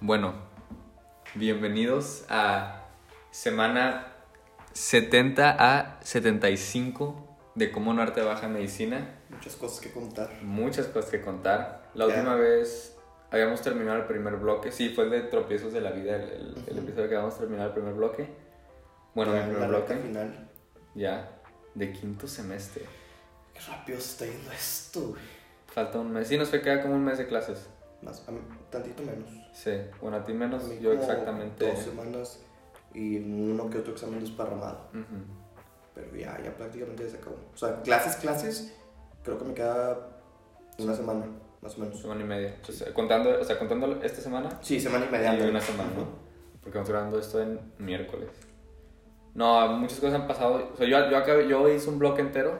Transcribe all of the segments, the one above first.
Bueno, bienvenidos a semana 70 a 75 de Cómo no arte baja medicina. Muchas cosas que contar. Muchas cosas que contar. La Ya. última vez habíamos terminado el primer bloque. Sí, fue el de tropiezos de la vida, el, el- el Ujú. episodio que habíamos terminado el primer bloque. Bueno, Ya el primer la bloque. final. Ya, de quinto semestre. Qué rápido se está yendo esto, güey. Falta un mes. Sí, nos queda como un mes de clases. Más, tantito menos. Sí, bueno, a ti menos, A yo exactamente. Dos semanas y uno que otro examen desparramado. Ujú. Pero ya, ya prácticamente ya se acabó. O sea, clases, clases, creo que me queda una semana, más o menos. Semana y media. Entonces, contando, o sea, contando esta semana Sí, semana y media. y una semana, ¿no? Porque vamos grabando esto en miércoles. No, muchas cosas han pasado. O sea, yo, yo, acabé- yo hice un bloque entero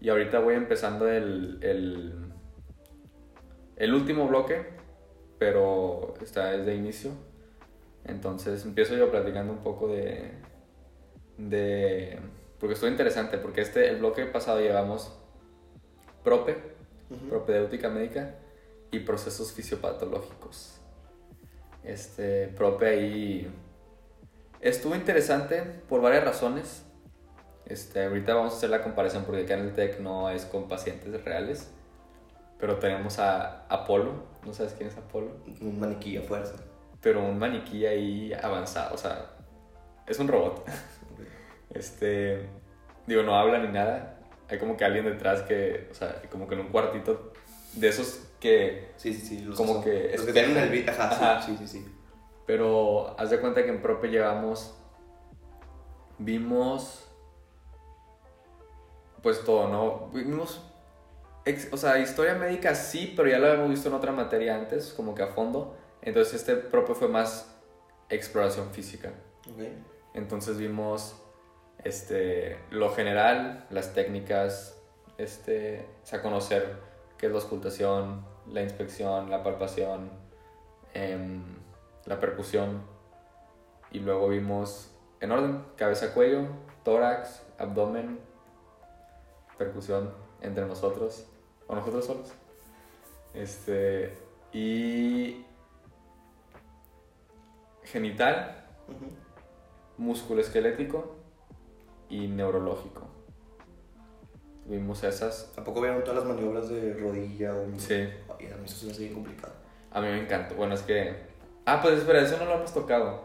y ahorita voy empezando el, el, el último bloque, pero está desde inicio. Entonces empiezo yo platicando un poco de... de porque estuvo interesante, porque este, el bloque pasado llevamos prope, Ujú. propedéutica médica y procesos fisiopatológicos. Este, prope ahí estuvo interesante por varias razones. Este, ahorita vamos a hacer la comparación porque acá en el TEC no es con pacientes reales, pero tenemos a Apolo, ¿no sabes quién es Apolo? Un maniquí a fuerza. Pero un maniquí ahí avanzado, o sea, es un robot. Este, digo, no habla ni nada. Hay como que alguien detrás que, o sea, como que en un cuartito de esos que Sí, sí, sí. Los Como que Los que tienen el beat. Ajá, Ajá. Sí, sí. sí. Pero haz de cuenta que en Prope llevamos. Vimos. Pues todo, ¿no? Vimos. O sea, historia médica sí, pero ya lo habíamos visto en otra materia antes, como que a fondo. Entonces este Prope fue más exploración física. Ok. Entonces vimos este, lo general, las técnicas, este, o sea, conocer qué es la auscultación, la inspección, la palpación, em, la percusión. Y luego vimos en orden, cabeza, cuello, tórax, abdomen, percusión entre nosotros o nosotros solos. Este, y genital, Ujú. músculo esquelético y neurológico. Vimos esas. ¿A poco vieron todas las maniobras de rodilla o Sí, Ay, a mí eso se me hace bien complicado. a mí me encantó. Bueno, es que. Ah, pues espera, eso no lo hemos tocado.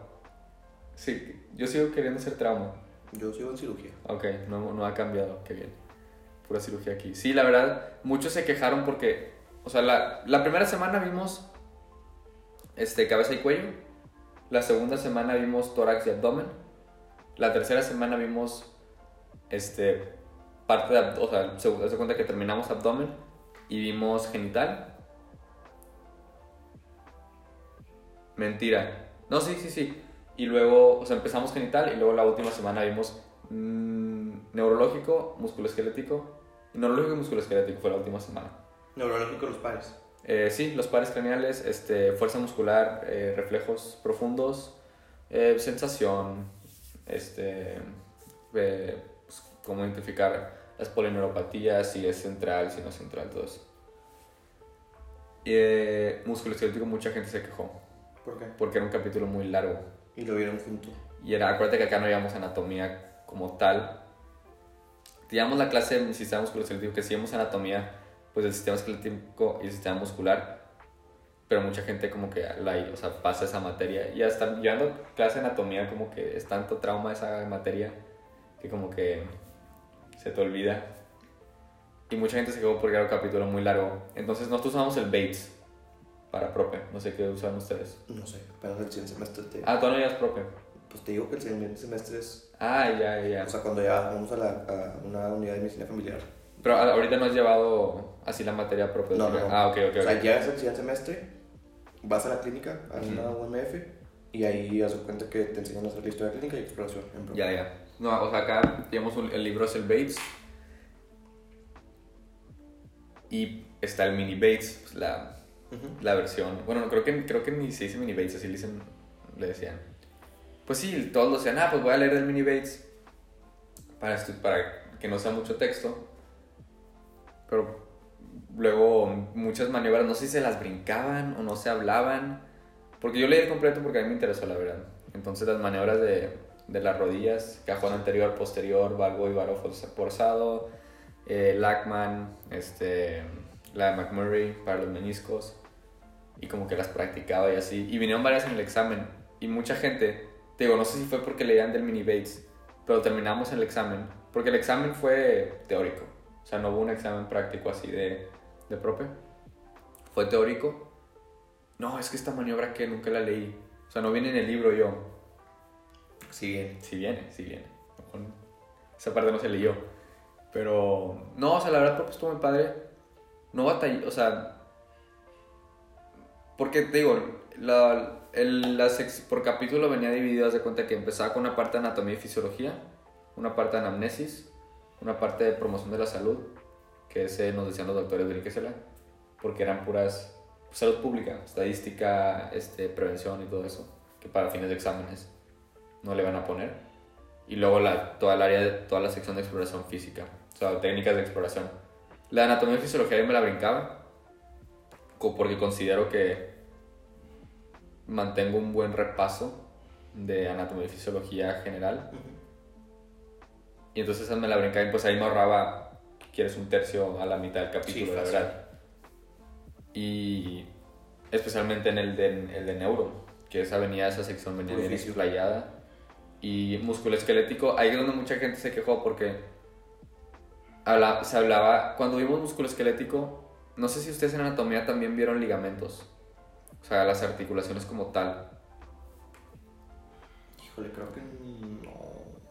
Sí, yo sigo queriendo hacer trauma. Yo sigo en cirugía. Ok, no, no ha cambiado, qué bien. Pura cirugía aquí. Sí, la verdad, muchos se quejaron porque. O sea, la, la primera semana vimos este, cabeza y cuello. La segunda semana vimos tórax y abdomen. La tercera semana vimos este, parte de abdomen. O sea, se de cuenta que terminamos abdomen y vimos genital. Mentira. No, sí, sí, sí. Y luego, o sea, empezamos genital y luego la última semana vimos mm, neurológico, musculoesquelético. Neurológico y musculoesquelético fue la última semana. Neurológico los pares. Eh, sí, los pares craneales, este, fuerza muscular, eh, reflejos profundos, eh, sensación, este, eh, pues, cómo identificar las polineuropatías, si es central, si no es central, todo eso. Eh, músculo esquelético, mucha gente se quejó, ¿Por qué? porque era un capítulo muy largo. Y lo vieron junto. Y era, acuérdate que acá no llevamos anatomía como tal. Teníamos la clase de sistema musculoesquelético, que sí llevamos anatomía pues, del sistema esquelético y el sistema muscular. Pero mucha gente como que la, o sea, pasa esa materia. Y hasta llevando clase de anatomía como que es tanto trauma esa materia que como que se te olvida. Y mucha gente se quedó porque era un capítulo muy largo. Entonces nosotros usamos el Bates para prope. No sé qué usan ustedes. No sé, apenas el siguiente semestre. Ah, tú no llevas prope. Pues te digo que el siguiente semestre es... Ah, ya, ya. O sea, cuando ya vamos a, la, a una unidad de medicina familiar. Pero a- ahorita no has llevado así la materia propia. No, no, no. Ah, ok, ok. O sea, ya es el siguiente semestre, vas a la clínica, a una UMF, y ahí de cuenta que te enseñan a hacer la historia clínica y exploración. en. Ya, ya. No, o sea, acá tenemos un- el libro es el Bates. Y está el mini Bates, pues, la, la versión. Bueno, no, creo que, creo que ni se dice mini Bates, así le, dicen, le decían. Pues sí, todos lo decían, ah, pues voy a leer el mini Bates para, para que no sea mucho texto. Pero luego muchas maniobras, no sé si se las brincaban o no se hablaban. Porque yo leí el completo porque a mí me interesó, la verdad. Entonces las maniobras de, de las rodillas, cajón anterior, posterior, valgo y varo forzado, eh, Lackman, este, la de McMurray para los meniscos, y como que las practicaba y así. Y vinieron varias en el examen, y mucha gente, te digo, no sé si fue porque leían del mini Bates, pero terminamos el examen, porque el examen fue teórico, o sea, no hubo un examen práctico así de, de prope, fue teórico. No, es que esta maniobra que nunca la leí, o sea, no viene en el libro yo. Sí, bien. Sí viene, sí viene. Esa parte no se leyó. Pero, no, o sea, la verdad, prope estuvo muy padre. No batallé, o sea, porque te digo, la, el, la sex- por capítulo venía dividido, haz de cuenta que empezaba con una parte de anatomía y fisiología, una parte de anamnesis, una parte de promoción de la salud, que ese nos decían los doctores brinquesela, porque eran puras salud pública, estadística, este, prevención y todo eso, que para fines de exámenes no le van a poner. Y luego la, toda el área, de- toda la sección de exploración física, o sea, técnicas de exploración. La anatomía y fisiología yo me la brincaba, porque considero que mantengo un buen repaso de anatomía y fisiología general. Y entonces me la brincaba y pues ahí me ahorraba, quieres un tercio a la mitad del capítulo, Sí, la verdad. Y especialmente en el de, el de neuro, que esa venía, esa sección venía bien explayada. Y musculoesquelético, ahí es donde mucha gente se quejó porque habla- se hablaba, cuando vimos musculoesquelético, no sé si ustedes en anatomía también vieron ligamentos, o sea, las articulaciones como tal. Híjole, creo que no.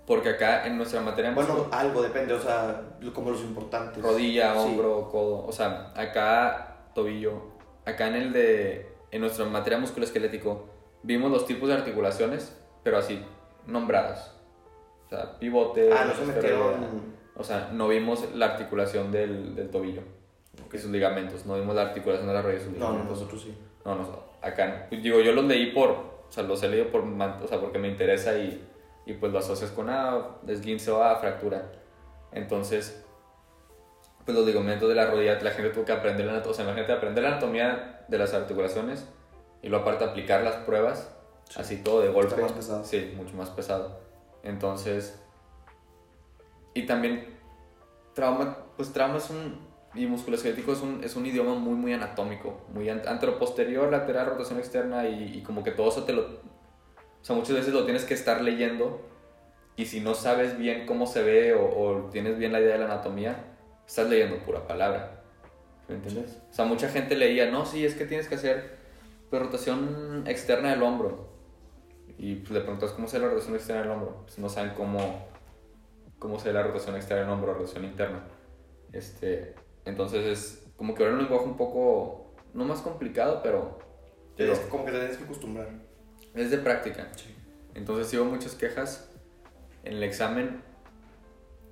Porque acá en nuestra materia Bueno, algo depende, o sea, como los importantes. rodilla, Sí. hombro, codo, o sea, acá tobillo, acá en el de, en nuestra materia musculoesquelético, vimos los tipos de articulaciones, pero así, nombradas. O sea, pivote, Ah, no se metieron. O sea, no vimos la articulación del, del tobillo y sus ligamentos, no vimos la articulación de la rodilla y sus No, nosotros sí. No, no, acá, pues, digo, yo los leí por, o sea, los he leído por, o sea, porque me interesa y, y pues lo asocias con, ah, esguince o ah, fractura. Entonces, pues los ligamentos de la rodilla, la gente tuvo que aprender la anatomía, o sea, imagínate aprender la anatomía de las articulaciones y luego aparte aplicar las pruebas, Sí. así todo de golpe. más pesado. Sí, mucho más pesado. Entonces, y también, trauma, pues trauma es un, y musculoesquelético es un, es un idioma muy, muy anatómico, muy an- anteroposterior, lateral, rotación externa y, y como que todo eso te lo... O sea, muchas veces lo tienes que estar leyendo y si no sabes bien cómo se ve o, o tienes bien la idea de la anatomía, estás leyendo pura palabra. ¿Me entiendes? O sea, mucha gente leía, no, sí, es que tienes que hacer pues, rotación externa del hombro. Y pues, le preguntas cómo se ve la rotación externa del hombro. Pues no saben cómo, cómo se ve la rotación externa del hombro, rotación interna. Este, entonces es como que ahora un lenguaje un poco, no más complicado, pero, pero Es como que te tienes que acostumbrar. es de práctica. Sí. Entonces sí hubo muchas quejas en el examen,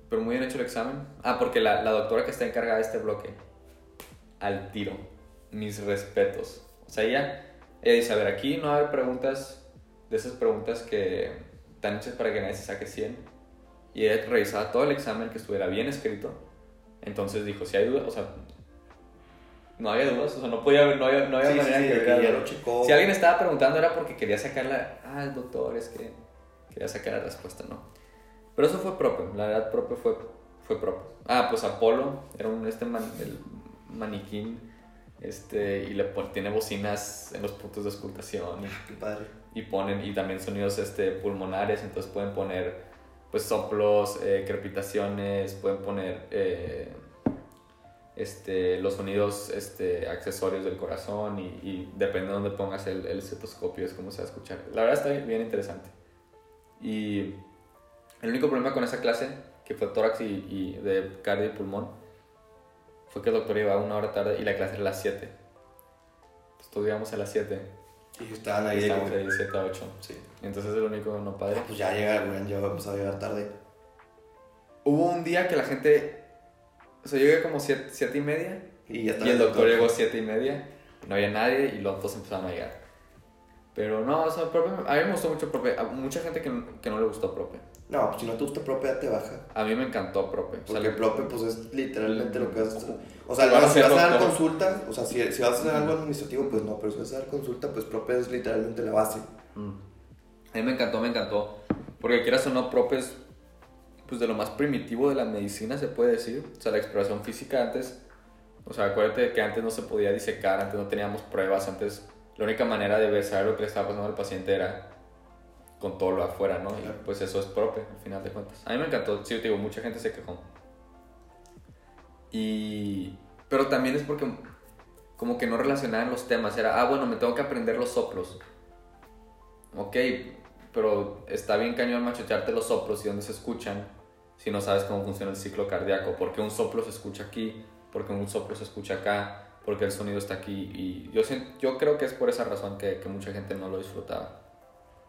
pero muy bien hecho el examen. Ah, porque la, la doctora que está encargada de este bloque, al tiro, mis respetos. O sea, ella, ella dice, a ver, aquí no va a haber preguntas, de esas preguntas que están hechas para que nadie se saque 100. Y ella revisaba todo el examen que estuviera bien escrito. Entonces dijo, si hay dudas, o sea, no había dudas, o sea, no podía haber, no había, no había Sí, sí, manera sí, de que que ya lo checó. Si alguien estaba preguntando era porque quería sacar la... Ah, el doctor, es que quería sacar la respuesta, ¿no? Pero eso fue propio, la verdad propio fue, fue propio. Ah, pues Apolo, era un este man- el maniquín, este, y le pon- tiene bocinas en los puntos de auscultación Qué padre. y ponen, y también sonidos este, pulmonares, entonces pueden poner pues soplos, eh, crepitaciones, pueden poner eh, este, los sonidos este, accesorios del corazón y, y depende de dónde pongas el, el estetoscopio es como se va a escuchar. La verdad está bien, interesante. Y el único problema con esa clase, que fue tórax y, y de cardio y pulmón, fue que el doctor iba una hora tarde y la clase era a las 7. Entonces íbamos a las 7. Y estaban ahí de como- ahí 7 a 8. Sí. Entonces es el único no padre. Ah, pues ya llega, güey, ya vamos a llegar tarde. Hubo un día que la gente. O sea, yo llegué como 7 y media. Y ya. Y el doctor llegó 7 y media. No había nadie y los dos empezaron a llegar. Pero no, o sea, profe, a mí me gustó mucho profe. A mucha gente que, que no le gustó profe. No, pues si no te gusta prope, ya te baja. A mí me encantó prope. O sea, Porque le- prope, pues es literalmente lo que vas a hacer. O O sea, vas si vas a dar consulta, o sea, si, si vas a hacer algo administrativo, pues no, pero si vas a dar consulta, pues prope es literalmente la base. Mm. A mí me encantó, me encantó. Porque quieras o no, prope es pues de lo más primitivo de la medicina, se puede decir. O sea, la exploración física antes, o sea, acuérdate que antes no se podía disecar, antes no teníamos pruebas, antes la única manera de ver saber lo que le estaba pasando al paciente era con todo lo afuera, ¿no? Claro. Y pues eso es prope, al final de cuentas. A mí me encantó, sí, te digo, mucha gente se quejó. Y... Pero también es porque como que no relacionaban los temas. Era, ah, bueno, me tengo que aprender los soplos. Ok, pero está bien cañón machotearte los soplos y dónde se escuchan si no sabes cómo funciona el ciclo cardíaco. Porque un soplo se escucha aquí, porque un soplo se escucha acá, porque el sonido está aquí. Y yo, yo creo que es por esa razón que, que mucha gente no lo disfrutaba.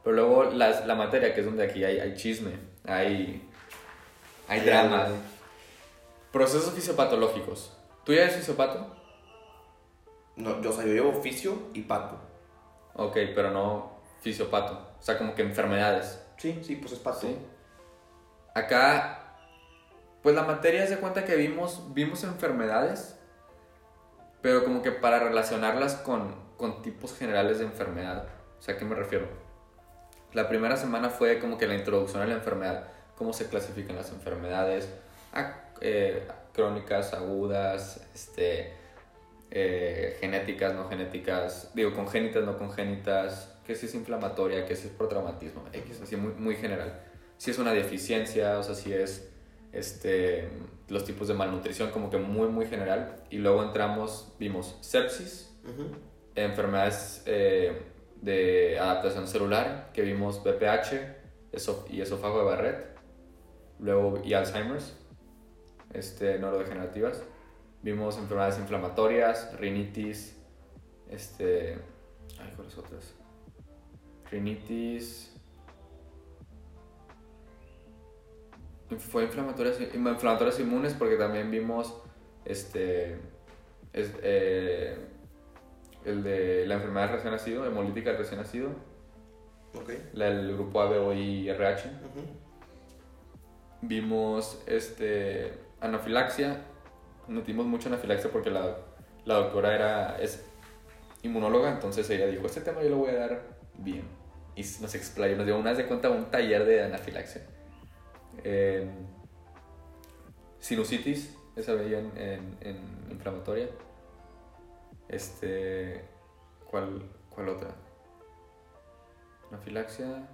Pero luego las- la materia, que es donde aquí hay, hay chisme, hay, hay Hay drama. algo. Procesos fisiopatológicos. ¿Tú ya eres fisiopato? No, yo, o sea, yo llevo oficio y pato. Ok, pero no fisiopato. O sea, como que enfermedades. Sí, sí, pues es pato. Sí. Acá, pues la materia se cuenta que vimos, vimos enfermedades, pero como que para relacionarlas con, con tipos generales de enfermedad. O sea, ¿a qué me refiero? La primera semana fue como que la introducción a la enfermedad, cómo se clasifican las enfermedades, a- eh, crónicas, agudas, este, eh, genéticas, no genéticas, digo, congénitas, no congénitas, que si es inflamatoria, que si es por traumatismo, X, así muy, muy general. Si es una deficiencia, o sea, si es este, los tipos de malnutrición, como que muy, muy general. Y luego entramos, vimos sepsis, enfermedades eh, de adaptación celular, que vimos BPH y esófago de Barrett, luego y Alzheimer's, este, neurodegenerativas. Vimos enfermedades inflamatorias, rinitis, este, ay, ¿cuáles otras? Rinitis. Fue inflamatorias, inflamatorias inmunes porque también vimos este es, eh, el de la enfermedad del recién nacido, hemolítica del recién nacido, Ok. la del grupo ABOI RH. Ujú. Vimos este anafilaxia, metimos mucho anafilaxia porque la, la doctora era es inmunóloga, entonces ella dijo, este tema yo lo voy a dar bien. Y nos explayó, nos dio una vez de cuenta un taller de anafilaxia. Eh, sinusitis, esa veía en, en- en inflamatoria. Este, ¿cuál, ¿cuál otra? Anafilaxia,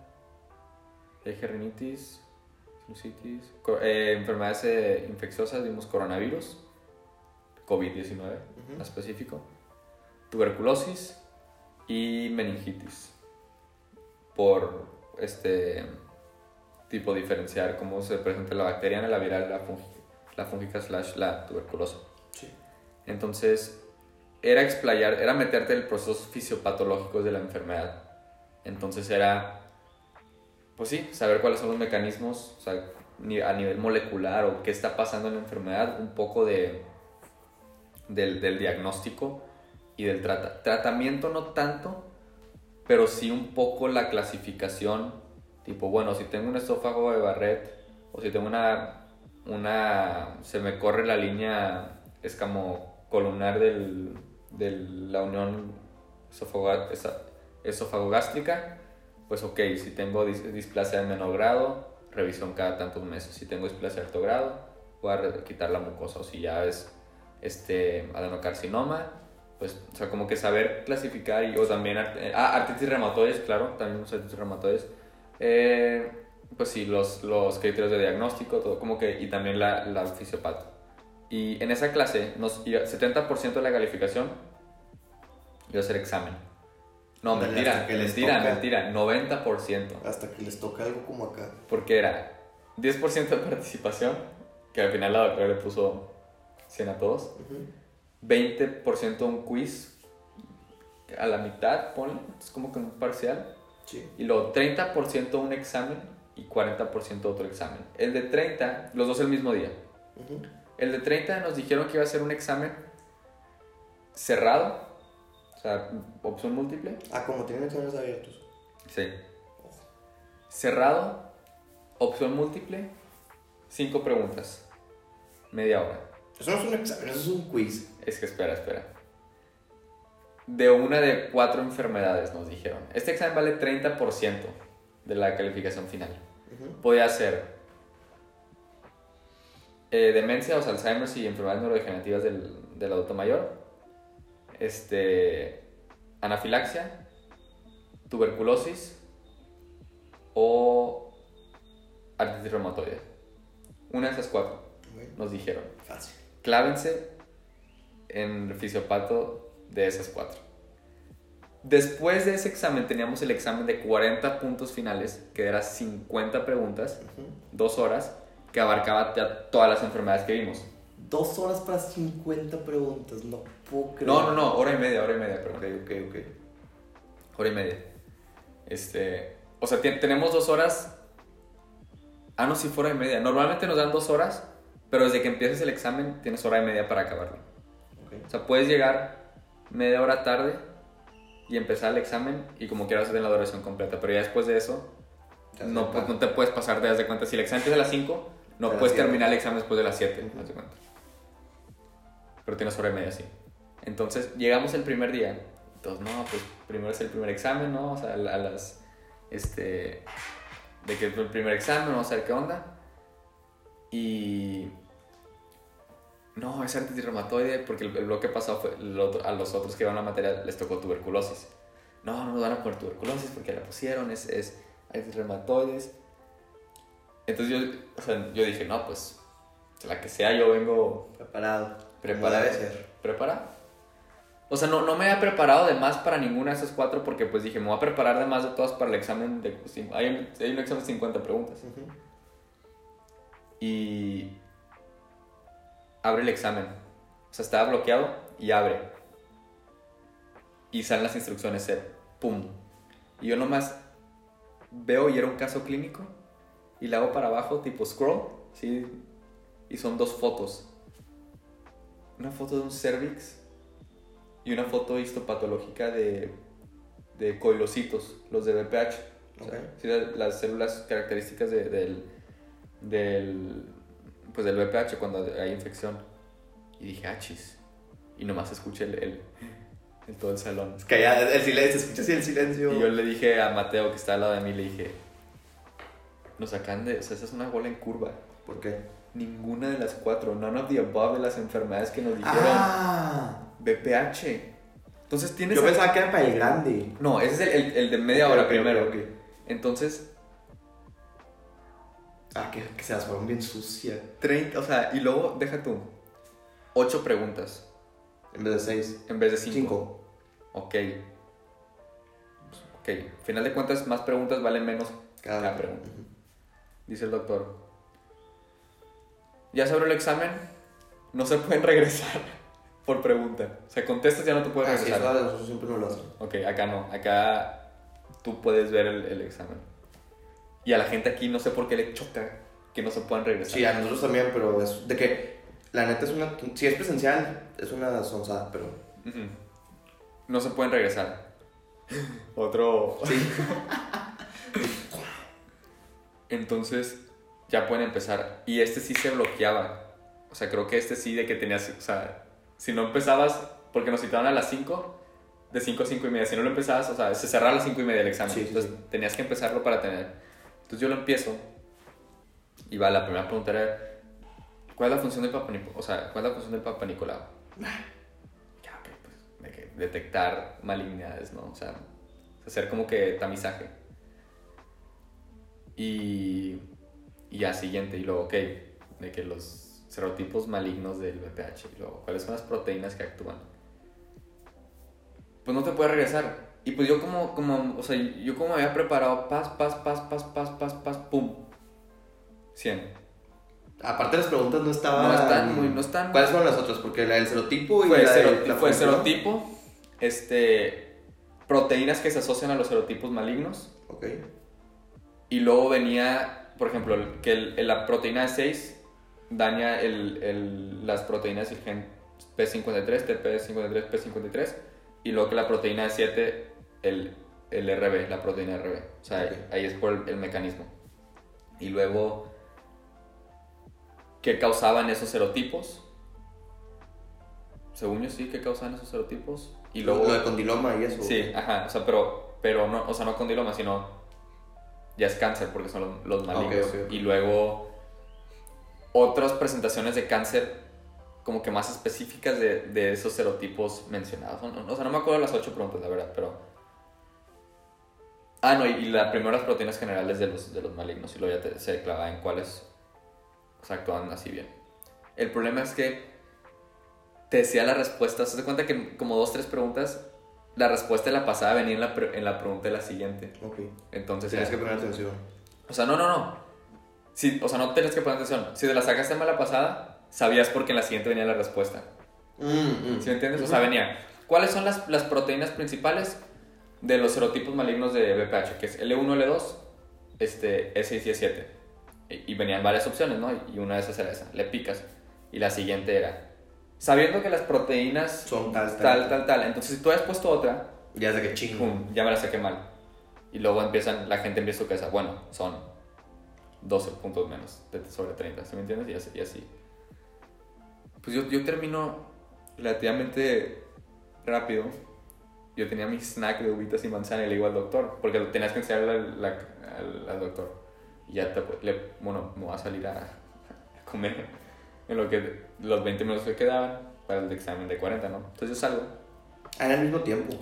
rinitis, sinusitis, eh, enfermedades eh, infecciosas, vimos coronavirus, COVID-19 Ujú. específico, tuberculosis y meningitis. Por este tipo diferenciar cómo se presenta la bacteriana, la viral, la, fungi- la fúngica slash la tuberculosa. Sí. Entonces, era explayar, era meterte en procesos fisiopatológicos de la enfermedad. Entonces era, pues sí, saber cuáles son los mecanismos, a nivel molecular o qué está pasando en la enfermedad, un poco de, del, del diagnóstico y del trata- tratamiento, no tanto, pero sí un poco la clasificación, tipo, bueno, si tengo un esófago de Barrett o si tengo una, una se me corre la línea escamocolumnar del, de la unión esofagogástrica, pues ok, si tengo dis- displasia de menor grado, revisión cada tantos meses. Si tengo displasia de alto grado, voy a quitar la mucosa. O si ya es este, adenocarcinoma, pues, o sea, como que saber clasificar y o también, art- eh, ah, artritis reumatoides, claro, también los reumatoides. Eh, pues sí, los, los criterios de diagnóstico, todo, como que, y también la, la fisiopato. Y en esa clase, nos, iba- 70% de la calificación iba a ser examen. No, Ándale, mentira, que mentira, mentira, 90%. Hasta que les toca algo como acá. Porque era 10% de participación, que al final la doctora le puso 100 a todos. Ujú. 20% un quiz a la mitad, ponle, es como que un parcial. Sí. Y luego 30% un examen y 40% otro examen. El de 30, los dos el mismo día. Ujú. El de 30 nos dijeron que iba a ser un examen cerrado, o sea, opción múltiple. Ah, como tienen exámenes abiertos. Sí. Cerrado opción múltiple, cinco preguntas, media hora. Eso no es un examen, eso es un quiz. Es que espera, espera. De una de cuatro enfermedades nos dijeron. Este examen vale 30% de la calificación final. Ujú. Podía ser eh, demencia, o sea, Alzheimer y enfermedades neurodegenerativas del, del adulto mayor. Este, anafilaxia, tuberculosis o artritis reumatoide. Una de esas cuatro nos dijeron. Fácil. Clávense en el fisiopato de esas cuatro. Después de ese examen teníamos el examen de 40 puntos finales, que era 50 preguntas, dos horas, que abarcaba ya todas las enfermedades que vimos. Dos horas para 50 preguntas, no puedo creer. No, no, no, hora y media, hora y media, perdón. Ok, ok, ok. Hora y media. Este, o sea, tenemos dos horas. Ah, no, sí, fue hora y media. Normalmente nos dan dos horas, pero desde que empieces el examen tienes hora y media para acabarlo. ok. O sea, puedes llegar media hora tarde y empezar el examen y como quieras hacer la duración completa. Pero ya después de eso, no, no te puedes pasar de, haz de cuenta. Si el examen empieza a las 5, no puedes siete. terminar el examen después de las 7, Ujú. haz de cuenta. Pero tienes hora y media, sí. Entonces, llegamos el primer día. Entonces, no, pues primero es el primer examen, ¿no? O sea, a las. Este. De que es el primer examen, vamos a ver qué onda. Y. No, es artritis reumatoide porque el, el bloque pasado fue el otro- a los otros que iban a la materia les tocó tuberculosis. No, no nos van a poner tuberculosis porque la pusieron, es, es artritis reumatoides. Entonces yo, o sea, yo dije, no, pues la que sea, yo vengo Preparado. preparado. Debe ser. ¿Preparado? O sea, no, no me había preparado de más para ninguna de esas cuatro porque pues dije, me voy a preparar de más de todas para el examen de... Hay un, hay un examen de 50 preguntas. Ujú. Y abre el examen. O sea, estaba bloqueado y abre. Y salen las instrucciones, eh, pum. Y yo nomás veo y era un caso clínico y le hago para abajo, tipo scroll, ¿sí? Y son dos fotos. Una foto de un cervix y una foto histopatológica de, de coilocitos, los de BPH. O sea, sí, la- las células características de- del, del, pues del VPH cuando hay infección. Y dije, ah, chis. Y nomás escuché el, el, el todo el salón. Es que ya el silencio, escuchas el silencio. Y yo le dije a Mateo que está al lado de mí, le dije, nos sacan de, o sea, esa es una bola en curva. ¿Por qué? Ninguna de las cuatro, none of the above de las enfermedades que nos dijeron, Ah. VPH. Entonces tienes... Yo pensaba que era para el grande. No, ese es el, el- el de media hora ok, primero. ok, ok. Entonces, Ah, que, que se las fueron bien sucia. 30, o sea, y luego deja tú, 8 preguntas En vez de seis. en vez de 5. Cinco. Ok. Ok, final de cuentas, más preguntas valen menos Cada, cada pregunta. Dice el doctor. Ya se abrió el examen, no se pueden regresar por pregunta. O sea, contestas ya no te puedes Ah, sí, regresar. eso siempre no lo hacen. Ok, acá no, acá tú puedes ver el, el examen. Y a la gente aquí no sé por qué le choca que no se puedan regresar. Sí, a nosotros también, pero es de que la neta es una. Si es presencial, es una sonzada, pero. No se pueden regresar. Otro. Sí. Entonces ya pueden empezar. Y este sí se bloqueaba. O sea, creo que este sí de que tenías. O sea, si no empezabas, porque nos citaban a las 5, de 5 a 5 y media. Si no lo empezabas, o sea, se cerraba a las 5 y media el examen. Sí, Entonces sí. tenías que empezarlo para tener. Entonces yo lo empiezo. Y va, la primera pregunta era: ¿Cuál es la función del Papa Nicolau? O sea, ¿cuál es la función del Papa Nicolau? Ya, pues, de que detectar malignidades, ¿no? O sea, hacer como que tamizaje. Y, y ya siguiente, y luego, ok, de que los serotipos malignos del VPH, y luego, ¿cuáles son las proteínas que actúan? Pues no te puedes regresar. Y pues yo como, como, o sea, yo como me había preparado, pas, pas, pas, pas, pas, pas, pas, pum. 100. Aparte, las preguntas no estaban. No están muy, no están... ¿Cuáles fueron las otras? Porque la del serotipo y Fue, la de seroti- la fue serotipo, este, proteínas que se asocian a los serotipos malignos. Ok. Y luego venía, por ejemplo, que el- la proteína de 6 daña el, el- las proteínas del gen P53, TP53, P53. Y luego que la proteína de 7, el, el RB, la proteína RB. O sea, Ok. ahí es por el, el mecanismo. Y luego, ¿qué causaban esos serotipos? Según yo sí, ¿qué causaban esos serotipos? Y luego... Lo de condiloma y eso. Sí, ajá, o sea, pero, pero no, o sea, no condiloma, sino ya es cáncer porque son los, los malignos. ok, ok. Y luego otras presentaciones de cáncer como que más específicas de, de esos serotipos mencionados. O sea, no me acuerdo las ocho preguntas, la verdad, pero... Ah, no, y, y las proteínas generales de los, de los malignos y luego ya te- se clavaba en cuáles o sea, actúan así bien. El problema es que te decía la respuesta, se cuenta que como dos, tres preguntas, la respuesta de la pasada venía en la, pre- en la pregunta de la siguiente. Ok. Entonces, Tienes que poner atención. o sea, no, no, no. Sí, o sea, no tienes que poner atención. Si te la sacaste mal la pasada, sabías porque en la siguiente venía la respuesta. Mm, mm. ¿Sí me entiendes? O sea, venía. ¿Cuáles son las, las proteínas principales de los serotipos malignos de BPH? Que es L1, L2, este, S6 y S7. Y, y venían varias opciones, ¿no? Y una de esas era esa. Le picas. Y la siguiente era. Sabiendo que las proteínas Son tal, tal, tal, tal, tal. Entonces, si tú has puesto otra, Ya sé que chingo. pum, ya me la saqué mal. Y luego empiezan, la gente empieza su cabeza, bueno, son 12 puntos menos sobre 30, ¿sí me entiendes? Y así. y así. Pues yo, yo termino relativamente rápido. Yo tenía mi snack de uvitas y manzana y le digo al doctor, porque tenías que enseñarle al, al- al doctor. Y ya te, le, bueno, me voy a salir a, a comer en lo que los 20 minutos que quedaban para el examen de 40, ¿no? Entonces yo salgo. Ah, en el mismo tiempo.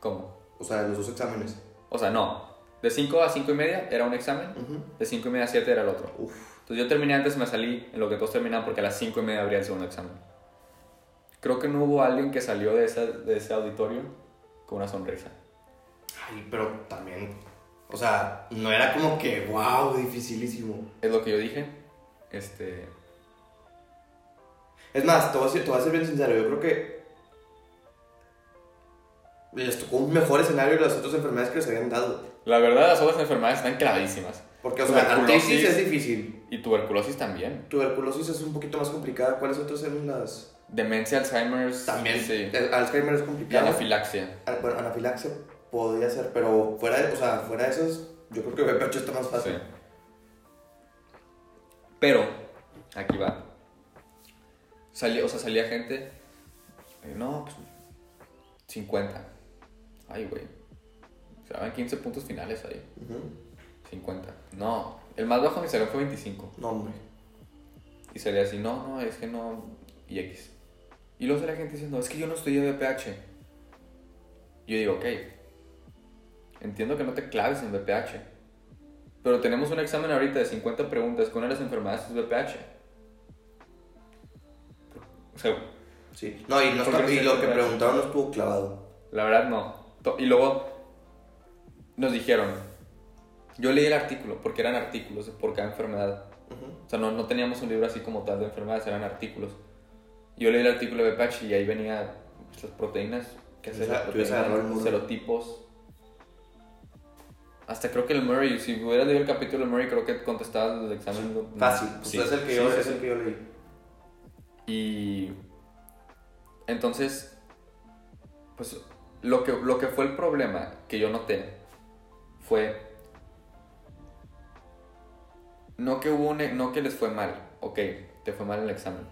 ¿Cómo? O sea, los dos exámenes. O sea, no. De 5 a 5 y media era un examen, Ujú. de 5 y media a 7 era el otro. Uf. Entonces yo terminé antes, me salí en lo que todos terminaban porque a las 5 y media habría el segundo examen. Creo que no hubo alguien que salió de ese, de ese auditorio con una sonrisa. Ay, pero también. O sea, no era como que, wow, dificilísimo. Es lo que yo dije. Este. Es más, te voy a ser, te voy a ser bien sincero. Yo creo que. Les tocó un mejor escenario de las otras enfermedades que les habían dado. La verdad, las otras enfermedades están clavadísimas. Porque, o sea, Tuberculosis. artritis es difícil. Y tuberculosis también. Tuberculosis es un poquito más complicada. ¿Cuáles otras eran las.? Demencia, Alzheimer's. También. Sí. El Alzheimer es Y complicado. anafilaxia. Ah, Bueno, anafilaxia podría ser, pero fuera de, o sea, fuera de esas, yo creo que VPH está más Sí. fácil. Pero, aquí va. Salía, o sea, salía gente. eh, no, pues. 50. Ay, güey. Se daban 15 puntos finales ahí. Ujú. 50. No, el más bajo me salió fue 25. No, hombre. Y salía así, no, no, es que no. Y X. Y luego salía gente diciendo, es que yo no estudié BPH. Yo digo, ok. Entiendo que no te claves en BPH. Pero tenemos un examen ahorita de 50 preguntas que una de las enfermedades es BPH. Sí. No, y, no ¿Por qué está- y lo que preguntaron no estuvo clavado. La verdad no. Y luego nos dijeron, yo leí el artículo, porque eran artículos por cada enfermedad. O sea, no, no teníamos un libro así como tal de enfermedades, eran artículos. Yo leí el artículo de BPH y ahí venía pues, las proteínas, que las proteínas, muro. serotipos. Hasta creo que el Murray, si hubieras leído el capítulo de Murray, creo que contestabas el examen. Fácil. Pues Sí, es, el que sí, yo, es el que yo leí. Y entonces, pues lo que, lo que fue el problema que yo noté fue no que hubo un, e, no que les fue mal, ok, te fue mal el examen.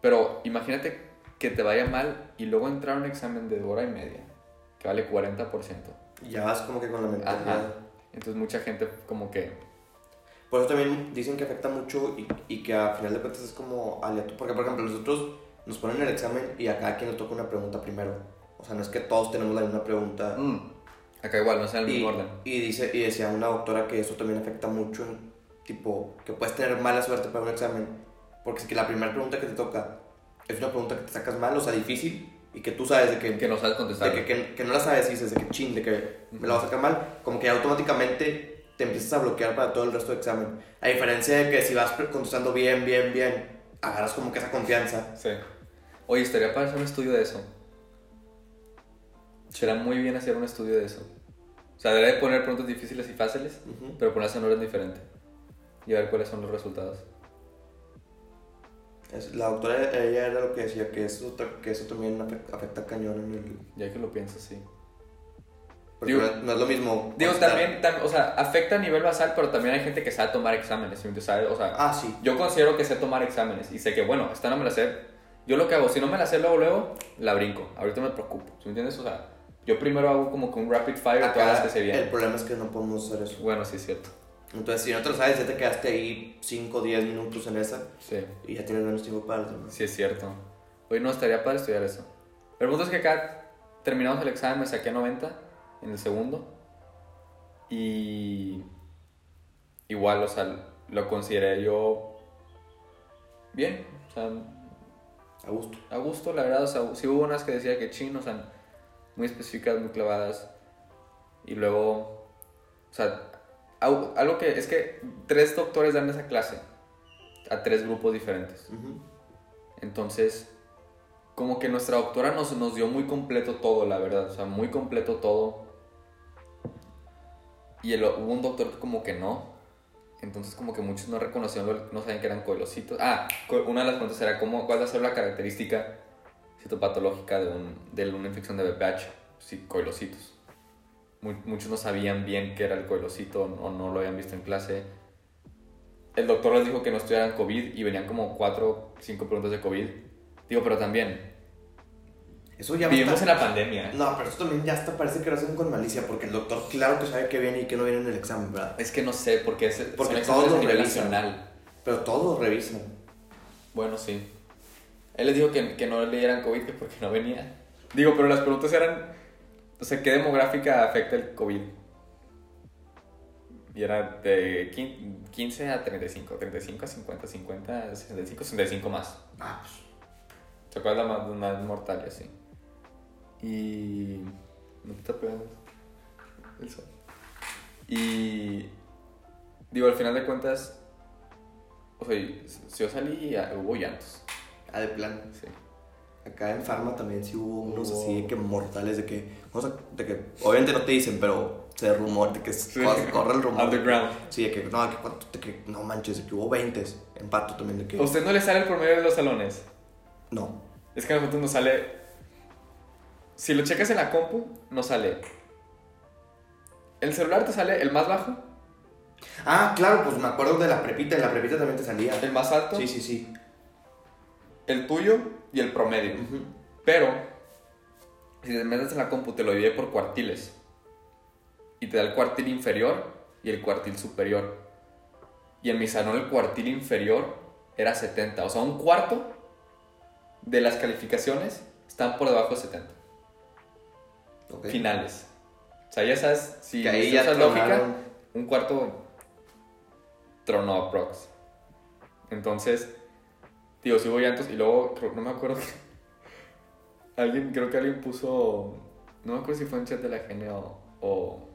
Pero imagínate que te vaya mal y luego entrar a un examen de hora y media, que vale 40%. Y ya vas como que con la mentalidad. Ajá. Entonces mucha gente como que Por eso también dicen que afecta mucho y, y que a final de cuentas es como aleatorio. Porque, por ejemplo, nosotros nos ponen el examen y a cada quien le toca una pregunta primero. O sea, no es que todos tenemos la misma pregunta. mm, acá igual, no es en el Y, mismo orden. y dice, y decía una doctora que eso también afecta mucho tipo, que puedes tener mala suerte para un examen, porque es que la primera pregunta que te toca es una pregunta que te sacas mal, o sea, difícil, y que tú sabes de que, Que no sabes contestar. de que, que, que no la sabes y dices de que chin, de que me la vas a sacar mal, como que automáticamente te empiezas a bloquear para todo el resto del examen. A diferencia de que si vas contestando bien, bien, bien, agarras como que esa confianza. Sí. Oye, estaría para hacer un estudio de eso. Será muy bien hacer un estudio de eso. O sea, debería de poner preguntas difíciles y fáciles, Ujú. pero ponerlas en orden diferente. Y a ver cuáles son los resultados. Es- La doctora, ella era lo que decía, que eso, que eso también afecta, afecta cañón en el... Ya que lo pienso, sí. Porque Digo- no, es- no es lo mismo. Digo, también, tam- o sea, afecta a nivel basal, pero también hay gente que sabe tomar exámenes, ¿sí? O sea, Ah, sí. yo considero que sé tomar exámenes y sé que, bueno, esta no me la sé. Yo lo que hago, si no me la sé luego, luego, la brinco. Ahorita me preocupo, ¿sí me entiendes? O sea, yo primero hago como que un rapid fire de todas las Acá, que se el vienen. problema es que no podemos hacer eso. Bueno, sí es cierto. Entonces, si no te lo sabes, ya te quedaste ahí 5 o 10 minutos en esa Sí, y ya tienes menos tiempo para demás. sí es cierto. Oye, no, estaría para estudiar eso. El punto es que acá terminamos el examen, me saqué 90 en el segundo. Y igual, o sea, lo consideré yo bien. O sea, A gusto. a gusto, la verdad. O sea, sí hubo unas que decía que chino, o sea, muy específicas, muy clavadas. Y luego, o sea, algo que es que tres doctores dan esa clase a tres grupos diferentes. Entonces, como que nuestra doctora nos, nos dio muy completo todo, la verdad. O sea, muy completo todo. Y el- hubo un doctor que como que no. Entonces, como que muchos no reconocieron, no sabían que eran coilocitos. Ah, una de las preguntas era cómo, cuál va a ser la característica citopatológica de, un, de una infección de BPH. Sí, coilocitos. Mu- muchos no sabían bien qué era el coilocito o no lo habían visto en clase. El doctor les dijo que no estudiaran COVID y venían como cuatro, cinco preguntas de COVID. Digo, pero también, Eso ya vivimos está- en la pandemia. No, pero eso también ya hasta parece que lo hacen con malicia, porque el doctor, claro que sabe que viene y que no viene en el examen, ¿verdad? Es que no sé, porque es Porque todos lo revisan. nacional. Pero todos lo revisan. Bueno, sí. Él les dijo que, que no le dieran COVID que porque no venía. Digo, pero las preguntas eran, o sea, ¿qué demográfica afecta el COVID? Y era de quin- 15 a 35, 35 a 50, 50 a 65, 65 más. Ah, pues. ¿Se acuerdan la más, más mortal y así? Y. No te está pegando el sol. Y. Digo, al final de cuentas. O sea, si yo salí, ah, hubo llantos. Ah, de plan. Sí. Acá en Pharma también sí hubo unos Hubo- así de que mortales, de que, o sea, de que obviamente no te dicen, pero se rumor, de que Sí. corre, el rumor. Underground. Sí, de que no, que, que no manches, de que hubo 20 en pato también, de que ¿A usted no le sale el promedio de los salones? no. Es que a nosotros nos sale. Si lo checas en la compu, nos sale. El celular te sale el más bajo, Ah, claro, pues me acuerdo de la prepita, en la prepita también te salía. el más alto, Sí, sí, sí. el tuyo y el promedio. Ujú. Pero, si te metes en la compu, te lo divide por cuartiles. Y te da el cuartil inferior y el cuartil superior. Y en mi salón el cuartil inferior era 70. O sea, un cuarto de las calificaciones están por debajo de 70. Ok. Finales. O sea, ya sabes, si Que ahí ya usas lógica, un cuarto tronó a prox. Entonces, digo, si hubo llantos y luego, no me acuerdo que- alguien, creo que alguien puso, no me acuerdo si fue en chat de la GN o, o,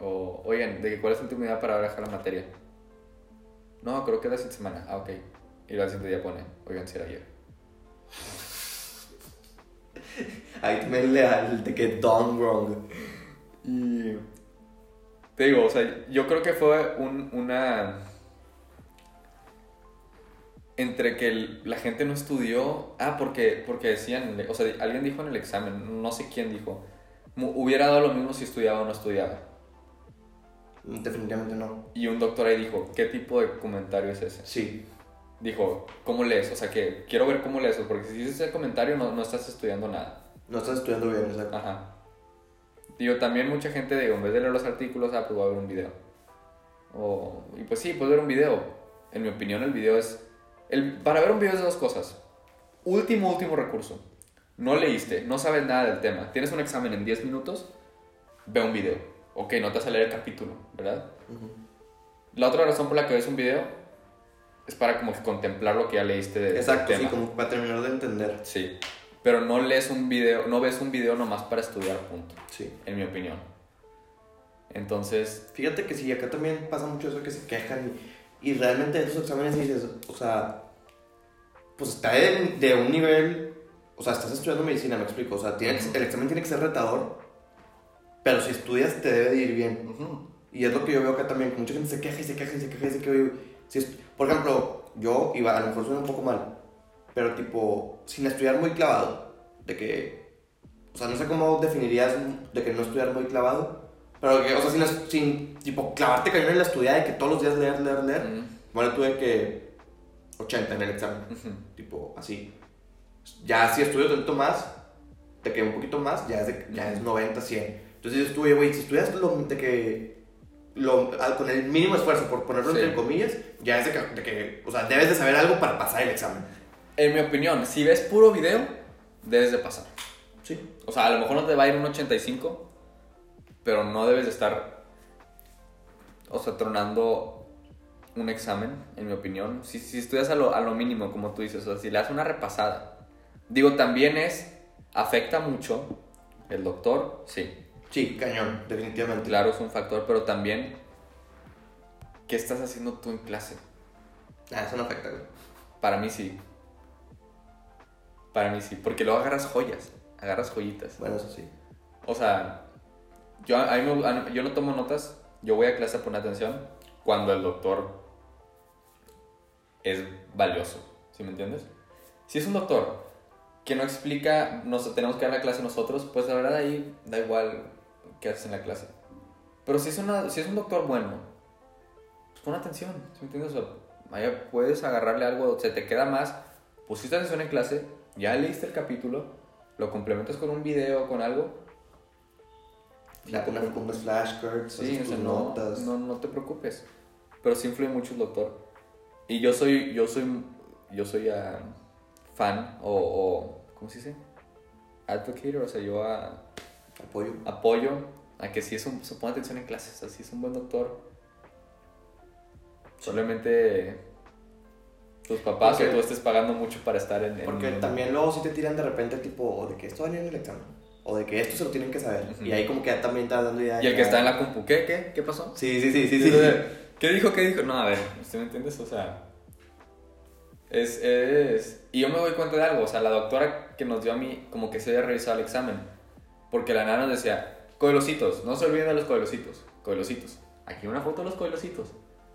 o, oigan, de cuál es última idea para dejar la materia. No, creo que era esta semana. Ah, ok. Y la siguiente día pone, oigan, si era ayer. Ahí también le da el de que done wrong. Y te digo, o sea, yo creo que fue un- una... Entre que el- la gente no estudió... Ah, porque, porque decían, o sea, alguien dijo en el examen, no sé quién dijo, hubiera dado lo mismo si estudiaba o no estudiaba. Definitivamente no. Y un doctor ahí dijo, ¿qué tipo de comentario es ese? Sí. Dijo, ¿cómo lees? O sea, que quiero ver cómo lees, porque si dices ese comentario no, no estás estudiando nada. No estás estudiando bien, exacto. Ajá. Digo, también mucha gente, digo, en vez de leer los artículos, ah, pues voy a ver un video. O, y pues sí, puedes ver un video. En mi opinión, el video es... El, para ver un video es dos cosas. Último, último recurso. No leíste, no sabes nada del tema. Tienes un examen en 10 minutos, ve un video. Ok, no te vas a leer el capítulo, ¿verdad? La otra razón por la que ves un video es para como que contemplar lo que ya leíste de, del Exacto, sí, tema. como para terminar de entender. Sí. Pero no lees un video, no ves un video nomás para estudiar, punto. Sí. En mi opinión. Entonces, Fíjate que sí, acá también pasa mucho eso que se quejan y, y realmente en esos exámenes dices, o sea, pues está de, de un nivel, o sea, estás estudiando medicina, me explico, o sea, tiene el examen tiene que ser retador, pero si estudias te debe de ir bien. Y es lo que yo veo acá también, que mucha gente se queja y se queja y se queja y se queja. y- si por ejemplo, yo iba, a lo mejor suena un poco mal, pero tipo, sin estudiar muy clavado, de que O sea, no sé cómo definirías de que no estudiar muy clavado. Pero que, o sea, sin, sin tipo, clavarte cañón en la estudiada y que todos los días leer, leer, leer. Bueno, tuve que 80 en el examen. Ujú. Tipo, así. Ya si estudio tanto más, te queda un poquito más, ya es, de- ya es 90, 100. Entonces yo estuve, güey, si estudias lo de que. Lo, con el mínimo esfuerzo, por ponerlo Sí. entre comillas, ya es de que, de que, o sea, debes de saber algo para pasar el examen. En mi opinión, si ves puro video, debes de pasar. Sí. O sea, a lo mejor no te va a ir un 85, pero no debes de estar, o sea, tronando un examen, en mi opinión. Si, si estudias a lo, a lo mínimo, como tú dices, o sea, si le das una repasada. Digo, también es, afecta mucho el doctor, sí, Sí, cañón, definitivamente. claro, es un factor, pero también, ¿qué estás haciendo tú en clase? Ah, eso no afecta, güey. Para mí sí. Para mí sí, porque luego agarras joyas, agarras joyitas. Bueno, eso sí. O sea, yo, a mí me- yo no tomo notas, yo voy a clase a poner atención cuando el doctor es valioso, ¿sí me entiendes? Si es un doctor que no explica, nos tenemos que dar la clase nosotros, pues la verdad ahí da igual qué haces en la clase. Pero si es, una, si es un doctor bueno, pues pon atención, ¿sí me entiendes? O sea, puedes agarrarle algo, se te queda más, pusiste atención en clase, ya leíste el capítulo, lo complementas con un video, con algo, La, una, unos flashcards, Sí, o sea, tus no, notas. no, no te preocupes. Pero sí influye mucho el doctor. Y yo soy, yo soy, yo soy ah, fan o, o, ¿cómo se dice? Advocate, o sea, yo ah, Apoyo. apoyo a que si es un, se pone atención en clases, o sea, si es un buen doctor. Solamente tus papás Porque- o tú estés pagando mucho para estar en... en- Porque también luego sí te tiran de repente tipo de que esto va a ir en el examen. O de que esto se lo tienen que saber. Ujú. Y ahí como que ya también estás dando idea. Y el que está en la compu, ¿qué? ¿Qué? ¿Qué pasó? Sí, sí, sí, sí. sí. Entonces, ¿Qué dijo? ¿Qué dijo? No, a ver, ¿usted me entiendes? O sea, es, es... Y yo me doy cuenta de algo, o sea, la doctora que nos dio a mí, como que se había revisado el examen, porque la nana nos decía, coelocitos, no se olviden de los coelocitos, coelocitos. Aquí una foto de los coelocitos,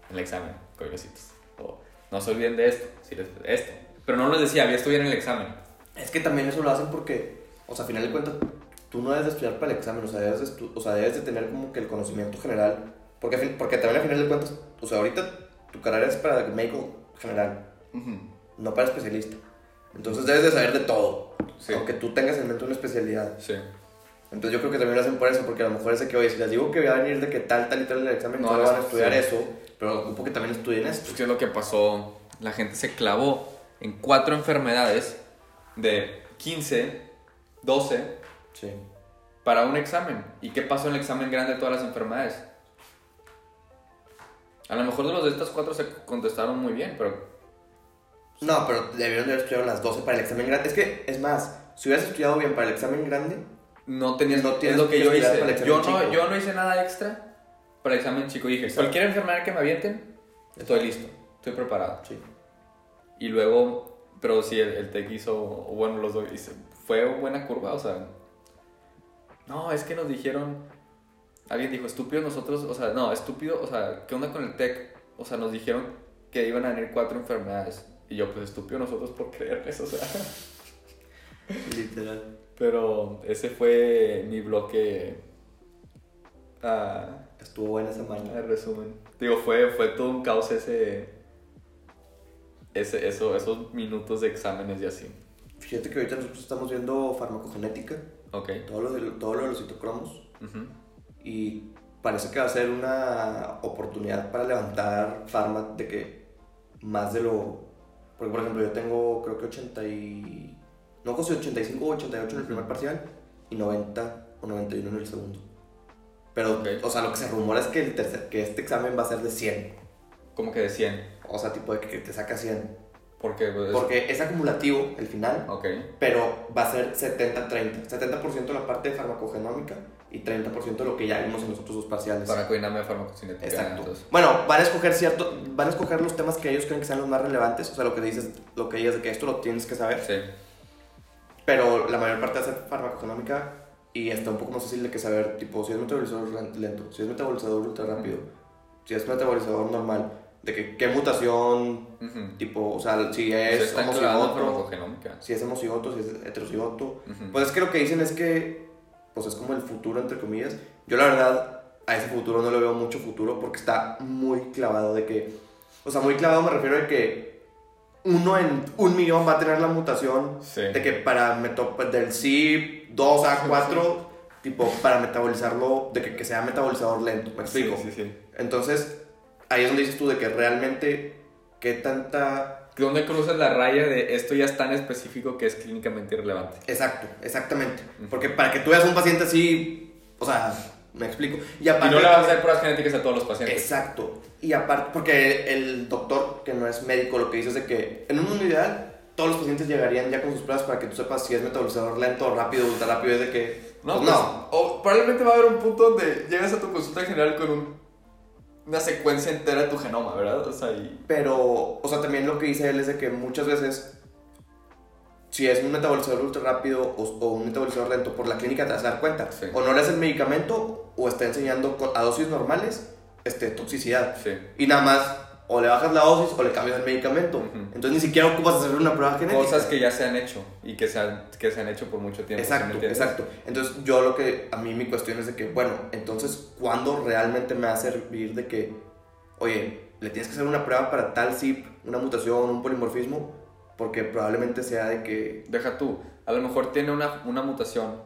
en el examen, coelocitos. O, no se olviden de esto, si les- esto. Pero no nos decía, había estudiado en el examen. Es que también eso lo hacen porque, o sea, a final de cuentas, tú no debes de estudiar para el examen, o sea, debes de, o sea, debes de tener como que el conocimiento general. Porque, porque también a final de cuentas, o sea, ahorita tu carrera es para médico general, no para especialista. Entonces debes de saber de todo, Sí. aunque tú tengas en mente una especialidad. Sí. Entonces yo creo que también lo hacen por eso, porque a lo mejor es de que, oye, si les digo que va a venir de que tal, tal y tal en el examen, No, van a estudiar sí. eso, pero ocupo que también estudien esto. Pues, ¿qué es lo que pasó? La gente se clavó en cuatro enfermedades de 15, 12 Sí. para un examen. ¿Y qué pasó en el examen grande de todas las enfermedades? A lo mejor de los de estas cuatro se contestaron muy bien, pero No, pero debieron de haber estudiado las 12 para el examen grande. Es que, es más, si hubieras estudiado bien para el examen grande, no tenías No es tienes lo que que yo hice. para el Yo no, chico. yo no hice nada extra para el examen chico. Dije, Exacto. cualquier enfermedad que me avienten, estoy listo, estoy preparado. sí. Y luego, pero sí, el, el TEC hizo, bueno, los dos, hizo- fue buena curva, o sea. No, es que nos dijeron, alguien dijo, estúpido nosotros, o sea, no, estúpido, o sea, ¿qué onda con el TEC? O sea, nos dijeron que iban a venir cuatro enfermedades. Y yo, pues estúpido nosotros por creerles, o sea. Literal. Pero ese fue mi bloque. ah, Estuvo buena semana. de resumen. Digo, fue, fue todo un caos ese, ese eso, esos minutos de exámenes y así. Fíjate que ahorita nosotros estamos viendo farmacogenética, Ok. todo lo de, todo lo de los citocromos, Ujú. y parece que va a ser una oportunidad para levantar farma de que más de lo... Porque, por ejemplo, yo tengo creo que 80 y... No, casi 85 o 88 en el primer parcial y 90 o 91 en el segundo. Pero, Ok. o sea, lo que se rumora es que, el tercer, que este examen va a ser de 100. Como que de 100. O sea, tipo de que te saca 100. Porque, pues, Porque es acumulativo el final, Ok. pero va a ser 70-30. 70% la parte de farmacogenómica y 30% lo que ya vimos en los otros dos parciales. Farmacodinámica, farmacocinética. Exacto. entonces. Bueno, van a escoger cierto, van a escoger los temas que ellos creen que sean los más relevantes, o sea, lo que dices, lo que dices de que esto lo tienes que saber, Sí. Pero la mayor parte va a ser farmacogenómica y está un poco más fácil de que saber, tipo, si es metabolizador len- lento, si es metabolizador ultra rápido, si es metabolizador normal, de que qué mutación, Ujú. tipo, o sea, si es homocigoto, si es homocigoto, si es heterocigoto. Ujú. Pues es que lo que dicen es que, pues es como el futuro, entre comillas. Yo la verdad, a ese futuro no le veo mucho futuro porque está muy clavado de que, o sea, muy clavado me refiero a que uno en un millón va a tener la mutación Sí. de que para del CIP2 a 4, tipo, para metabolizarlo, de que, que sea metabolizador lento, ¿me explico? Sí, sí, sí. Entonces, ahí es donde dices tú de que realmente, qué tanta... ¿Dónde cruzas la raya de esto ya es tan específico que es clínicamente irrelevante? Exacto, exactamente. Porque para que tú veas un paciente así, o sea, me explico. Y Y aparte... no le vas a hacer pruebas genéticas a todos los pacientes. Exacto. Y aparte, porque el doctor, que no es médico, lo que dice es de que en un mundo ideal, todos los pacientes llegarían ya con sus pruebas para que tú sepas si es metabolizador lento, rápido, ultra rápido, es de que... No, pues, pues, no. o probablemente va a haber un punto donde llegas a tu consulta general con un- una secuencia entera de tu genoma, ¿verdad? O sea, y... Pero, o sea, también lo que dice él es de que muchas veces, si es un metabolizador ultra rápido o, o un metabolizador lento, por la clínica te vas a dar cuenta. Sí. O no le el medicamento o está enseñando a dosis normales este, toxicidad. Sí. Y nada más, o le bajas la dosis o le cambias el medicamento. Ujú. Entonces ni siquiera ocupas hacer una prueba genética. Cosas que ya se han hecho y que se han, que se han hecho por mucho tiempo. ¿sí me Exacto, exacto. Entonces yo lo que, a mí mi cuestión es de que, bueno, entonces, ¿cuándo realmente me va a servir de que, oye, le tienes que hacer una prueba para tal zip, una mutación, un polimorfismo? Porque probablemente sea de que, Deja tú, a lo mejor tiene una, una mutación,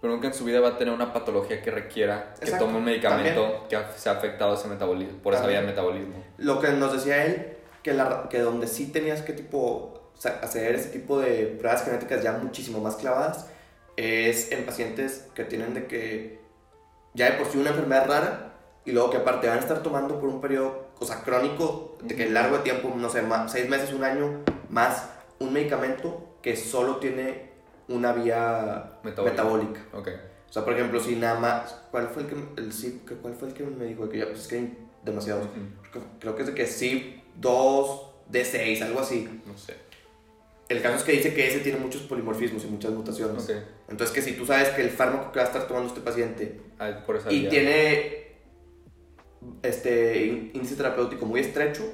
pero nunca en su vida va a tener una patología que requiera que Exacto, tome un medicamento que ha- se ha afectado ese metabolismo, por esa vía También. del metabolismo. lo que nos decía él, que, la, que donde sí tenías que tipo, hacer ese tipo de pruebas genéticas ya muchísimo más clavadas, es en pacientes que tienen de que ya de por sí una enfermedad rara y luego que aparte van a estar tomando por un periodo, o sea, crónico, de que largo de tiempo, no sé, más, seis meses, un año, más un medicamento que solo tiene una vía Metabólica. metabólica. Ok. O sea, por ejemplo, si nada más, ¿cuál fue el que, el que- cuál fue el que me dijo? Que ya, pues es que hay demasiados. Creo- Creo que es de que sí, 2, D6, algo así. No sé. El caso es que dice que ese tiene muchos polimorfismos y muchas mutaciones. Ok. Entonces, que si tú sabes que el fármaco que va a estar tomando este paciente Ah, por esa y vía. tiene este ín- índice terapéutico muy estrecho,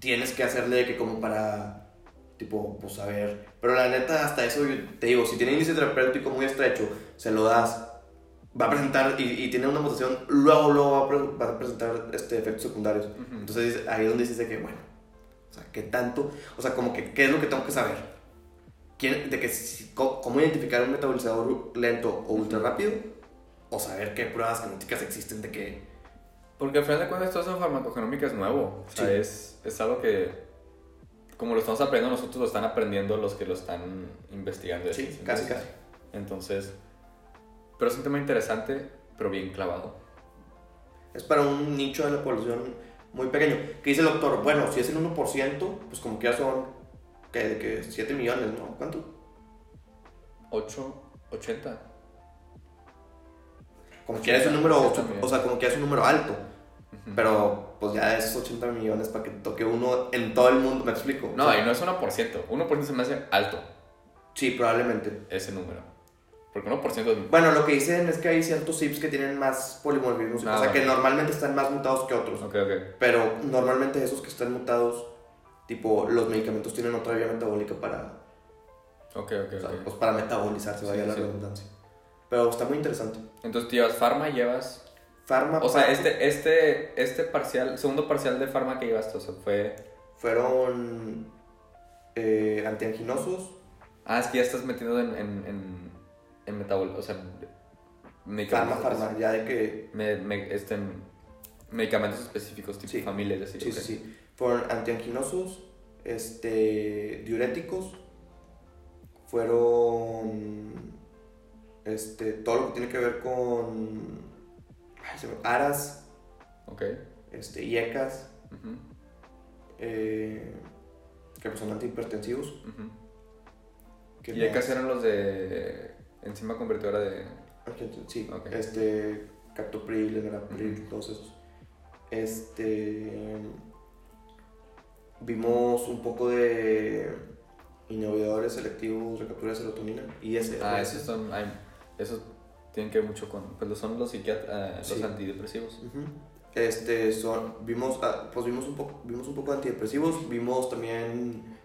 tienes que hacerle que como para, tipo, pues a ver. Pero la neta, hasta eso, yo te digo, si tiene índice terapéutico muy estrecho, se lo das, va a presentar y, y tiene una mutación, luego, luego va a, pre- va a presentar este, efectos secundarios. Ujú. Entonces ahí es donde dices de que, bueno, o sea, ¿qué tanto? O sea, como que, ¿qué es lo que tengo que saber? ¿Quién- de que si- ¿Cómo identificar un metabolizador lento o ultra rápido? O saber qué pruebas genéticas existen de que... Porque al final de cuentas todo eso farmacogenómica es nuevo. O sea, Sí. es, es algo que, como lo estamos aprendiendo nosotros, lo están aprendiendo los que lo están investigando. Sí, ¿sí? casi, casi. Entonces, pero es un tema interesante, pero bien clavado. Es para un nicho de la población muy pequeño. Que dice el doctor, bueno, si es el 1%, pues como que ya son, ¿qué? De que 7 millones, ¿no? ¿Cuánto? 8, 80. Como que ya es un número, o sea, como que ya es un número alto. Ujú. Pero pues ya es 80 millones para que toque uno en todo el mundo, ¿me explico? No, O sea, y no es 1%. 1% se me hace alto Sí, probablemente. ese número. Porque 1% es... Bueno, lo que dicen es que hay ciertos SIPs que tienen más polimorfismos, Ah, o sea, que bueno. normalmente están más mutados que otros. Ok, ok. Pero normalmente esos que están mutados, tipo, los medicamentos tienen otra vía metabólica para, Ok, ok, o sea, ok. pues para metabolizarse, Sí, vaya la sí. redundancia. Pero está muy interesante. Entonces llevas farma y llevas... Pharma, O sea, este, este, este parcial, segundo parcial de farma que llevaste, o sea, fue... fueron eh, antianginosos, Ah, es que ya estás metiendo en, en, en, en metabol... O sea, medicamentos... Pharma, Pharma, ya de que Me, me- este, medicamentos específicos, tipo Sí. familias, así. Sí, ok. sí, sí. Fueron antianginosos, este, diuréticos, fueron, este, todo lo que tiene que ver con aras, Ok. este, IECAS, eh, que pues son antihipertensivos. ujú. ¿Qué Y acá más? eran los de enzima convertidora de... Sí, Ok. este, captopril, enalapril, Ujú. todos esos. Este, vimos un poco de inhibidores selectivos de captura de serotonina, ISRS. Ah, esos son... esos tienen que ver mucho con... Pues son los psiquiatras, los Sí. antidepresivos. Este, son, vimos, ah, pues vimos un poco, vimos un poco de antidepresivos, vimos también,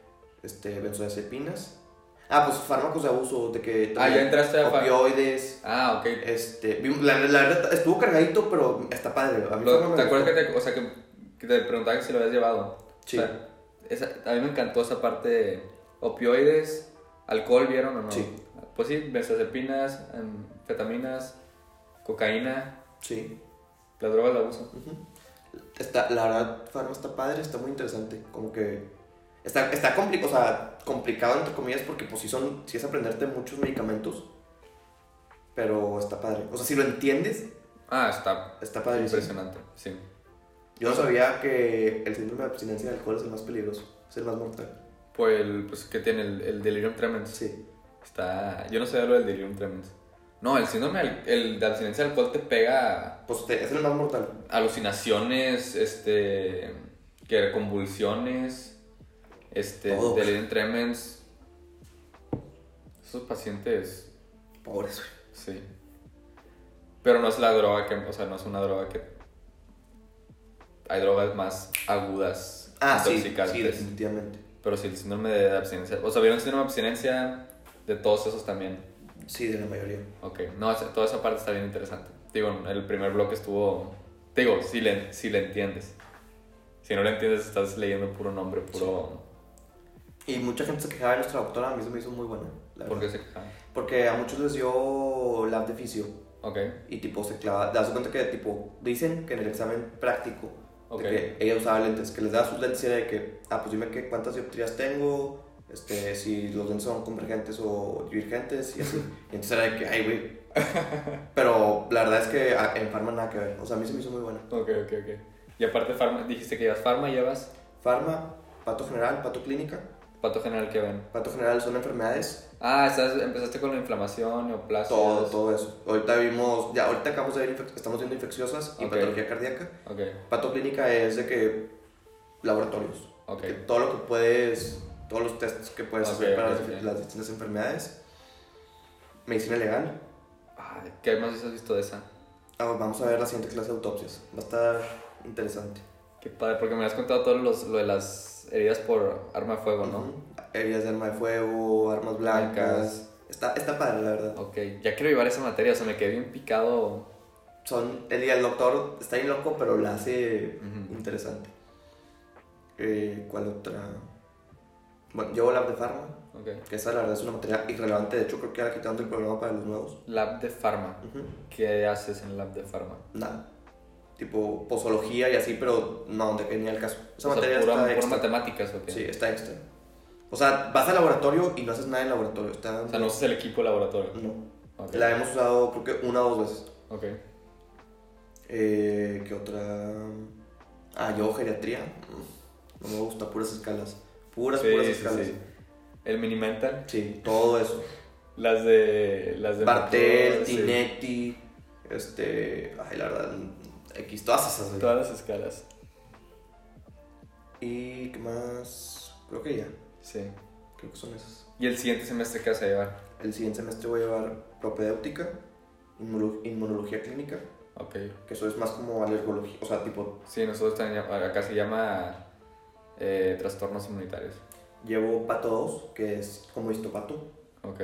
este, benzodiazepinas. Ah, pues fármacos de abuso, de que... Ah, ya entraste a Opioides, Ah, ok. este, vimos- la, verdad, estuvo cargadito, pero está padre. A mí Lo- me ¿Te acuerdas que te, o sea, que, que te preguntaba que si lo habías llevado? Sí. O sea, esa- a mí me encantó esa parte de opioides, alcohol, ¿vieron o no? Sí. Pues sí, benzodiazepinas, anfetaminas, cocaína, Sí. las drogas de abuso. Ujú. Está, la verdad, Farma está padre, está muy interesante. Como que. Está, está compli- o sea, complicado, entre comillas, porque pues sí, son, sí es aprenderte muchos medicamentos. Pero está padre. O sea, si lo entiendes, Ah, está está padre. impresionante, sí. Yo no sabía que el síndrome de abstinencia de alcohol es el más peligroso, es el más mortal. Pues, el, pues que tiene el, el delirium tremens. Sí. Está, yo no sé lo del delirium tremens. No, el síndrome del- el de abstinencia de alcohol te pega Pues te- es el más mortal. alucinaciones, este, que convulsiones, este, Todo. delirium tremens. Esos pacientes, Pobres, güey. sí. Pero no es la droga que, o sea, no es una droga que... Hay drogas más agudas, Ah, sí, sí, definitivamente. Pero sí, el síndrome de abstinencia. O sea, ¿vieron el síndrome de abstinencia? De todos esos también. Sí, de la mayoría. Ok, no, toda esa parte está bien interesante. Digo, el primer bloque estuvo. Digo, si le, si le entiendes. Si no le entiendes, estás leyendo puro nombre, puro. Y mucha gente se quejaba de nuestra doctora, a mí se me hizo muy buena. la ¿Por qué verdad. se? Porque a muchos les dio lab de fisio. Ok, Y tipo se clava, das cuenta que tipo dicen que en el examen práctico ok. de que ella usaba lentes, que les daba sus lentes y era de que, ah, pues dime qué, cuántas dioptrías tengo, este, si los lentes son convergentes o divergentes y así. Y entonces era de que, ay, güey. Pero la verdad es que ah, en Pharma nada que ver, o sea, a mí se me hizo muy buena. Ok, ok, ok. Y aparte, farma, dijiste que llevas farma, llevas Pharma, pato general, pato clínica. pato general que ven. Pato general son enfermedades, Ah, estás, empezaste con la inflamación, neoplasias. todo, todo eso. Ahorita vimos, ya, ahorita acabamos de ver, estamos viendo infecciosas y Ok. patología cardíaca. Ok, Pato clínica es de que laboratorios. ok. Que todo lo que puedes, todos los tests que puedes hacer para las, distintas enfermedades. Medicina legal. Ah, ¿Qué más has visto de esa? Ah, vamos a ver la siguiente clase de autopsias. Va a estar interesante. Qué padre, porque me has contado todo los, lo de las heridas por arma de fuego, ¿no? Heridas de arma de fuego, armas blancas. Está, está padre, la verdad. Ok, ya quiero llevar esa materia, o sea, me quedé bien picado. Son, el, el doctor está bien loco, pero la hace interesante. Eh, ¿Cuál otra? Bueno, llevo lab de farma, Ok. que esa la verdad es una materia irrelevante. De hecho, creo que ahora quitando el programa para los nuevos. Lab de farma. Ujú. ¿Qué haces en lab de farma? nada. Tipo posología y así, pero no, de que ni al caso. Esa o sea, materia pura, está pura extra. matemáticas, ¿o qué? Sí, está extra. O sea, vas al laboratorio y no haces nada en el laboratorio. Está... O sea, no usas el equipo de laboratorio. No. Ok. La hemos usado creo que una o dos veces. Ok. Eh, ¿Qué otra? Ah, yo geriatría. No me gusta, puras escalas. Puras, Sí, puras sí, escalas. sí. El Minimental. Sí, todo eso. Las de. Las de Bartel, sí. Tinetti, este. Ay, la verdad, X, todas esas. Todas las escalas. Y qué más. Creo que ya. Sí. Creo que son esas. ¿Y el siguiente semestre qué vas a llevar? El siguiente semestre voy a llevar propedéutica, inmuno- inmunología clínica, Ok. que eso es más como alergología, o sea, tipo, Sí, nosotros también. Acá se llama. Eh, trastornos inmunitarios. llevo pato 2, que es como histopato. Ok.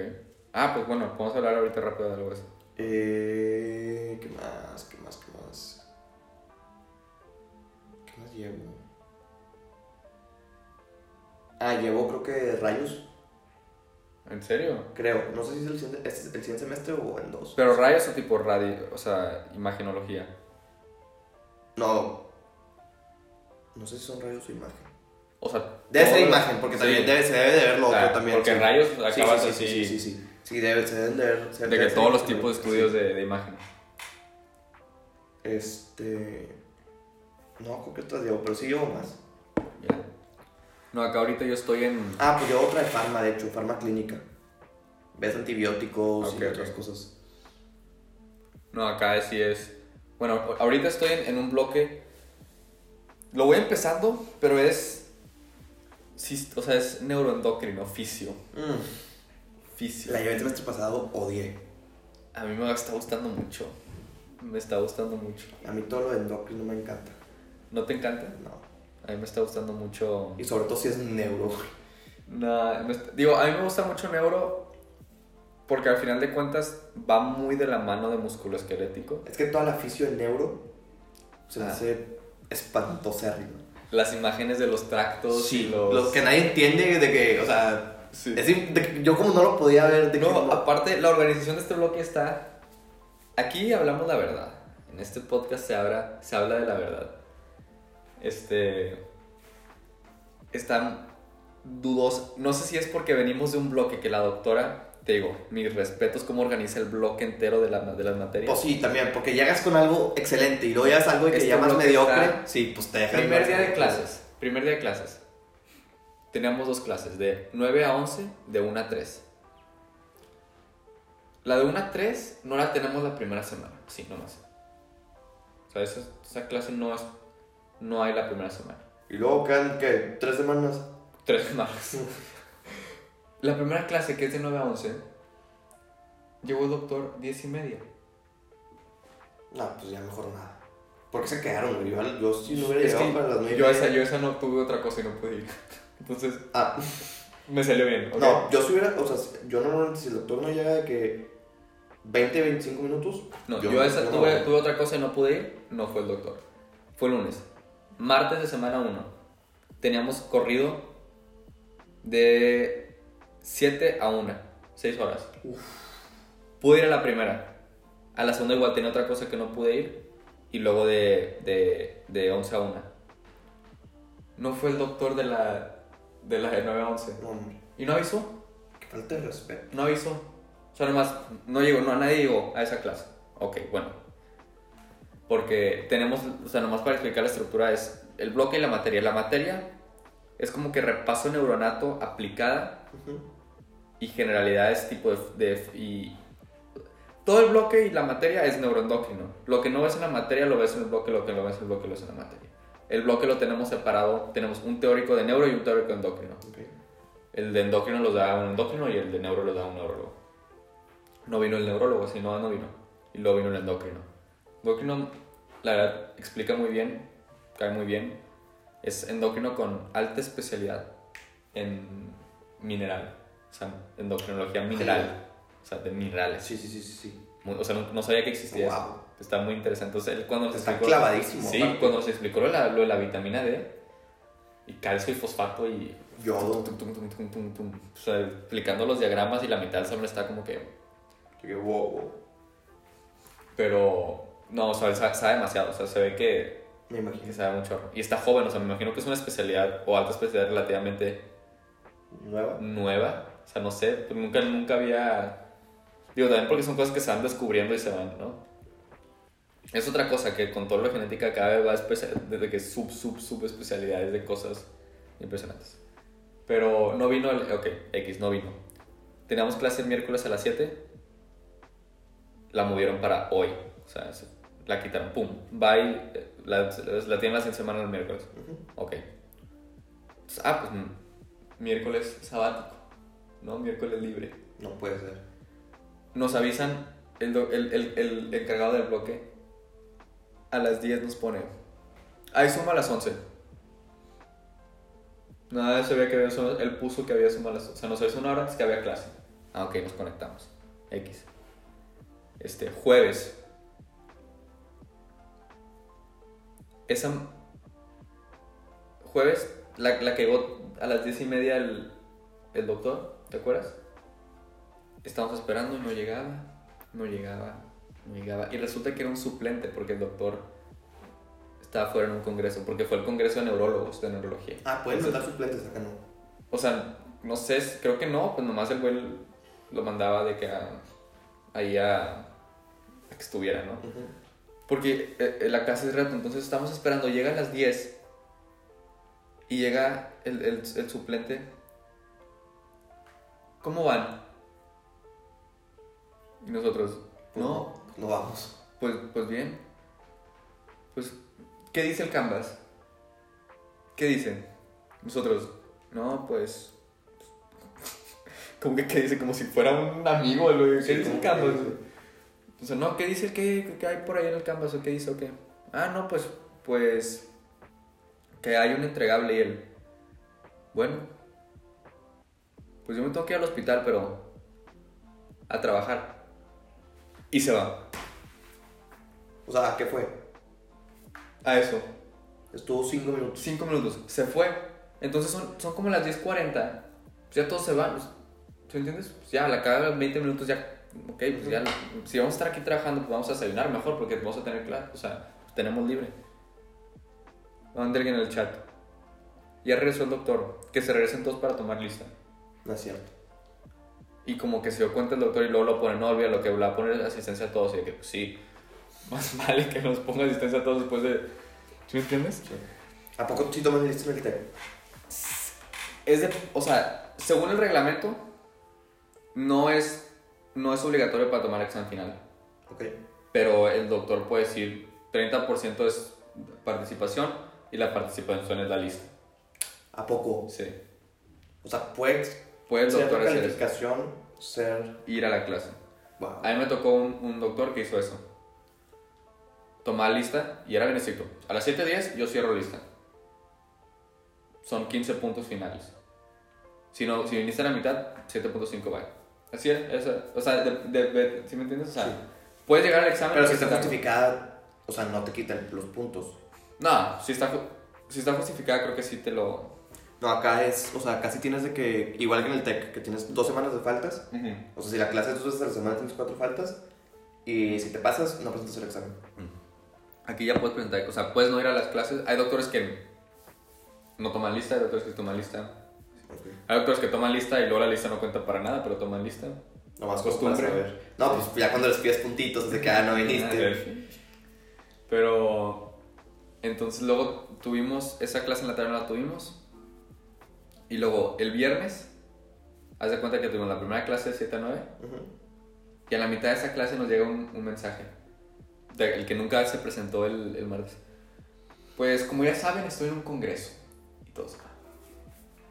Ah, pues bueno, podemos hablar ahorita rápido de algo eso. Eh, ¿Qué más? ¿Qué más? ¿Qué más? ¿Qué más llevo? Ah, llevo creo que rayos, ¿En serio? creo. No sé si es el siguiente, es el siguiente semestre o en dos. Pero rayos o tipo radio, o sea, imagenología. No. No sé si son rayos o imagen. O sea, Debe ser imagen, porque también debe, se debe de ver lo otro también. porque rayos acabas sí, sí, sí, sí, sí. Debe, se deben de ver. De que todos los tipos de estudios de, de imagen. Este. No, creo que otras llevo, pero sí llevo más. Ya. No, acá ahorita yo estoy en. Ah, pues llevo otra de farma, de hecho, farma clínica. Ves antibióticos Ok, y otras cosas. No, acá sí es. Bueno, ahorita estoy en, en un bloque. Lo voy empezando, pero es. Sí, o sea, es neuroendocrino, fisio. Mm, Fisio. La llevé el semestre pasado, odié. A mí me está gustando mucho. me está gustando mucho. A mí todo lo de endocrino me encanta. ¿No te encanta? No. A mí me está gustando mucho. Y sobre todo si es neuro. Nah, me está- digo, a mí me gusta mucho neuro porque al final de cuentas va muy de la mano de músculo esquelético. Es que toda la fisio de neuro se me Ah. hace espantosa arriba. Las imágenes de los tractos y los. Lo que nadie entiende de que, o sea, Sí. es de yo como no lo podía ver, de que No, aparte, la organización de este bloque está. Aquí hablamos la verdad. En este podcast se habla, se habla de la verdad. Este. Están dudos. No sé si es porque venimos de un bloque que la doctora. Te digo, mis respetos cómo organiza el bloque entero de, la, de las materias. Pues sí, también, porque llegas con algo excelente y luego llegas algo que Este llamas mediocre. está- Sí, pues te dejan. Primer día de clases. Primer día de clases. Teníamos dos clases, de 9 a 11, de 1 a 3. La de 1 a 3 no la tenemos la primera semana, sí, nomás. O sea, esa, esa clase no, es, no hay la primera semana. Y luego quedan, ¿qué? ¿Tres semanas? Tres semanas. la primera clase, que es de 9 a 11, llegó el doctor 10 y media. No, pues ya mejor nada. ¿Por qué se quedaron, güey? Yo, yo sí no hubiera Es llegado que para las nueve. y yo, media. esa, yo esa no tuve otra cosa y no pude ir. Entonces, Ah, me salió bien. ¿ok? no, yo si hubiera, o sea, yo normalmente si el doctor no llega de que 20, 25 minutos. No, yo, esa no tuve, tuve otra cosa y no pude ir, no fue el doctor. Fue el lunes. Martes de semana 1. Teníamos corrido de 7 a 1, 6 horas. Pude ir a la primera. A la segunda igual tenía otra cosa que no pude ir. Y luego de, de, de 11 a 1. No fue el doctor de la de, la de 9 a 11. No, hombre, ¿Y no avisó? qué falta de respeto. No avisó. O sea, nomás, no llegó, no, nadie llegó a esa clase. Ok, bueno. Porque tenemos, o sea, nomás para explicar la estructura es el bloque y la materia. La materia es como que repaso neuronato aplicada Ujú. Y generalidades tipo de, de- y todo el bloque y la materia es neuroendocrino. Lo que no ves en la materia lo ves en el bloque, lo que no ves en el bloque lo ves en la materia. El bloque lo tenemos separado, tenemos un teórico de neuro y un teórico de endocrino. El de endocrino los da un endocrino y el de neuro los da un neurólogo. No vino el neurólogo, si no, no vino. Y luego vino el endocrino. Endocrino, la verdad, explica muy bien, cae muy bien. Es endocrino con alta especialidad en mineral. O sea, endocrinología mineral. O sea, de minerales. Sí, sí, sí, sí. sí. Muy- o sea, no, no sabía que existía eso. Está muy interesante. Entonces, él cuando nos Está explicó... clavadísimo. Sí, cuando nos explicó lo de, la, lo de la vitamina D, y calcio y fosfato y Yodo. tum, tum, tum. O sea, explicando los diagramas y la mitad del salón está como que. Que wow, wow. Pero. No, o sea, él sabe, sabe demasiado. O sea, se ve que, Me imagino. que sabe mucho. Y está joven, o sea, me imagino que es una especialidad o alta especialidad relativamente Nueva. nueva. O sea, no sé, nunca, nunca había. Digo, también porque son cosas que se van descubriendo y se van, ¿no? Es otra cosa que con todo lo de genética cada vez va especia- desde que sub, sub, sub especialidades de cosas impresionantes. Pero no vino el. Ok, X, no vino. Teníamos clase el miércoles a las 7. La movieron para hoy. O sea, se- la quitaron. Pum. Bye. La, la tienen la siguiente semana el miércoles. Ok. Ah, pues mm, miércoles sabático. ¿No? Miércoles libre. No puede ser. Nos avisan, el, el, el, el encargado del bloque a las 10 nos pone. Ahí suma a las 11. Nada, se veía que había suma, él puso que había suma a las O sea, nos avisó una hora antes que había clase. Ah, ok, nos conectamos. X. Este, jueves. Esa. Jueves, la, la que llegó a las 10 y media el, el doctor, ¿te acuerdas? Estábamos esperando y no llegaba, no llegaba, no llegaba. Y resulta que era un suplente porque el doctor estaba fuera en un congreso, porque fue el congreso de neurólogos de neurología. Ah, pueden mandar suplentes acá, no. O sea, no sé, creo que no, pues nomás el güey lo mandaba de que a- ahí a, a que estuviera, ¿no? Ujú. Porque eh, eh, la casa es rato, entonces estamos esperando, llega a las 10 y llega el, el, el suplente. ¿Cómo van? Y nosotros, no, No vamos. pues, pues bien. Pues, ¿qué dice el Canvas? ¿Qué dicen? Nosotros, no, pues... Como que, ¿qué dice? Como si fuera un amigo. ¿Qué Sí, dice el Canvas? que- güey? Entonces, no, ¿qué dice? ¿Qué, qué hay por ahí en el canvas? ¿O qué dice? ¿O qué? Ah, no, pues, pues, que hay un entregable y él, bueno, pues yo me tengo que ir al hospital, pero a trabajar. Y se va. O sea, ¿a qué fue? A eso. Estuvo cinco minutos. Cinco minutos. Se fue. Entonces son, son como las 10.40. Pues ya todos se van. pues, ¿Sí entiendes? Pues ya, a la cada 20 minutos ya. Ok, pues ya. Si vamos a estar aquí trabajando, pues vamos a desayunar mejor porque vamos a tener clase. O sea, tenemos libre. Manda alguien en el chat. Ya regresó el doctor. Que se regresen todos para tomar lista. No es cierto. Y como que se dio cuenta el doctor y luego lo pone, no olvida lo que va a poner asistencia a todos. Y de que, pues sí, más vale que nos ponga asistencia a todos después de. ¿Sí me entiendes? Sí. ¿A poco sí tomas lista el TEC? Es de, o sea, según el reglamento, no es, no es obligatorio para tomar el examen final. Ok. Pero el doctor puede decir 30% es participación y la participación es la lista. ¿A poco? Sí. O sea, puedes Puede el doctor hacer eso, ser... ir a la clase. Wow. A mí me tocó un, un doctor que hizo eso. Tomaba lista y era bien estricto. A las 7.10 yo cierro lista. Son 15 puntos finales. Si, no, si viniste a la mitad, 7.5 va. Así es. eso- o sea, de, de- de- ¿sí me entiendes? O sea, Sí. puedes llegar al examen. Pero si está justificada, o sea, no te quitan los puntos. No, si está, si está justificada, creo que sí te lo. No, acá es, o sea, casi tienes de que, igual que en el TEC, que tienes dos semanas de faltas. O sea, si la clase es dos veces a la semana, tienes cuatro faltas. Y si te pasas, no presentas el examen. Aquí ya puedes presentar, o sea, puedes no ir a las clases. Hay doctores que no toman lista, hay doctores que toman lista. Hay doctores que toman lista y luego la lista no cuenta para nada, pero toman lista. Nomás Costumbre. costumbre. No, pues ya cuando les pides puntitos, de que ah, no viniste. Pero entonces luego tuvimos esa clase en la tarde no la tuvimos. Y luego el viernes, haz de cuenta que tuvimos la primera clase de 7 a 9. Ujú. Y a la mitad de esa clase nos llega un, un mensaje. de- el que nunca se presentó el, el martes. Pues como ya saben, estoy en un congreso. Y todos.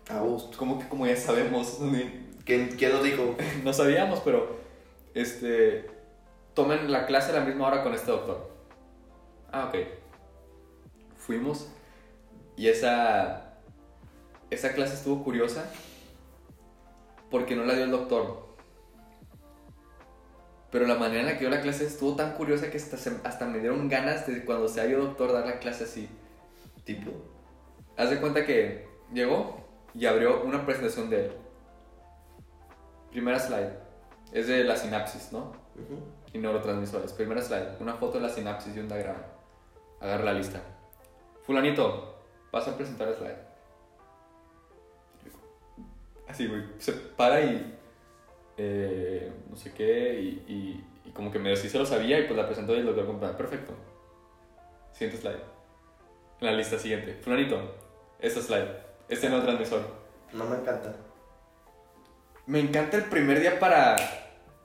A gusto. Como que como ya sabemos. ¿Quién, quién lo dijo? no sabíamos, pero este tomen la clase a la misma hora con este doctor. Ah, ok. Fuimos y esa esa clase estuvo curiosa porque no la dio el doctor. Pero la manera en la que dio la clase estuvo tan curiosa que hasta, se- hasta me dieron ganas de cuando sea yo doctor dar la clase así. Tipo. Haz de cuenta que llegó y abrió una presentación de él. Primera slide. Es de la sinapsis, ¿no? Y neurotransmisores. Primera slide. Una foto de la sinapsis y un diagrama. Agarra la lista. Fulanito, vas a presentar el slide. Así, güey. Se para y... eh, no sé qué. Y, y, y como que medio sí se lo sabía y pues la presentó y el doctor compró. Perfecto. Siguiente slide. En la lista siguiente. Fulanito, este slide. Este neurotransmisor. No me encanta. Me encanta el primer día para.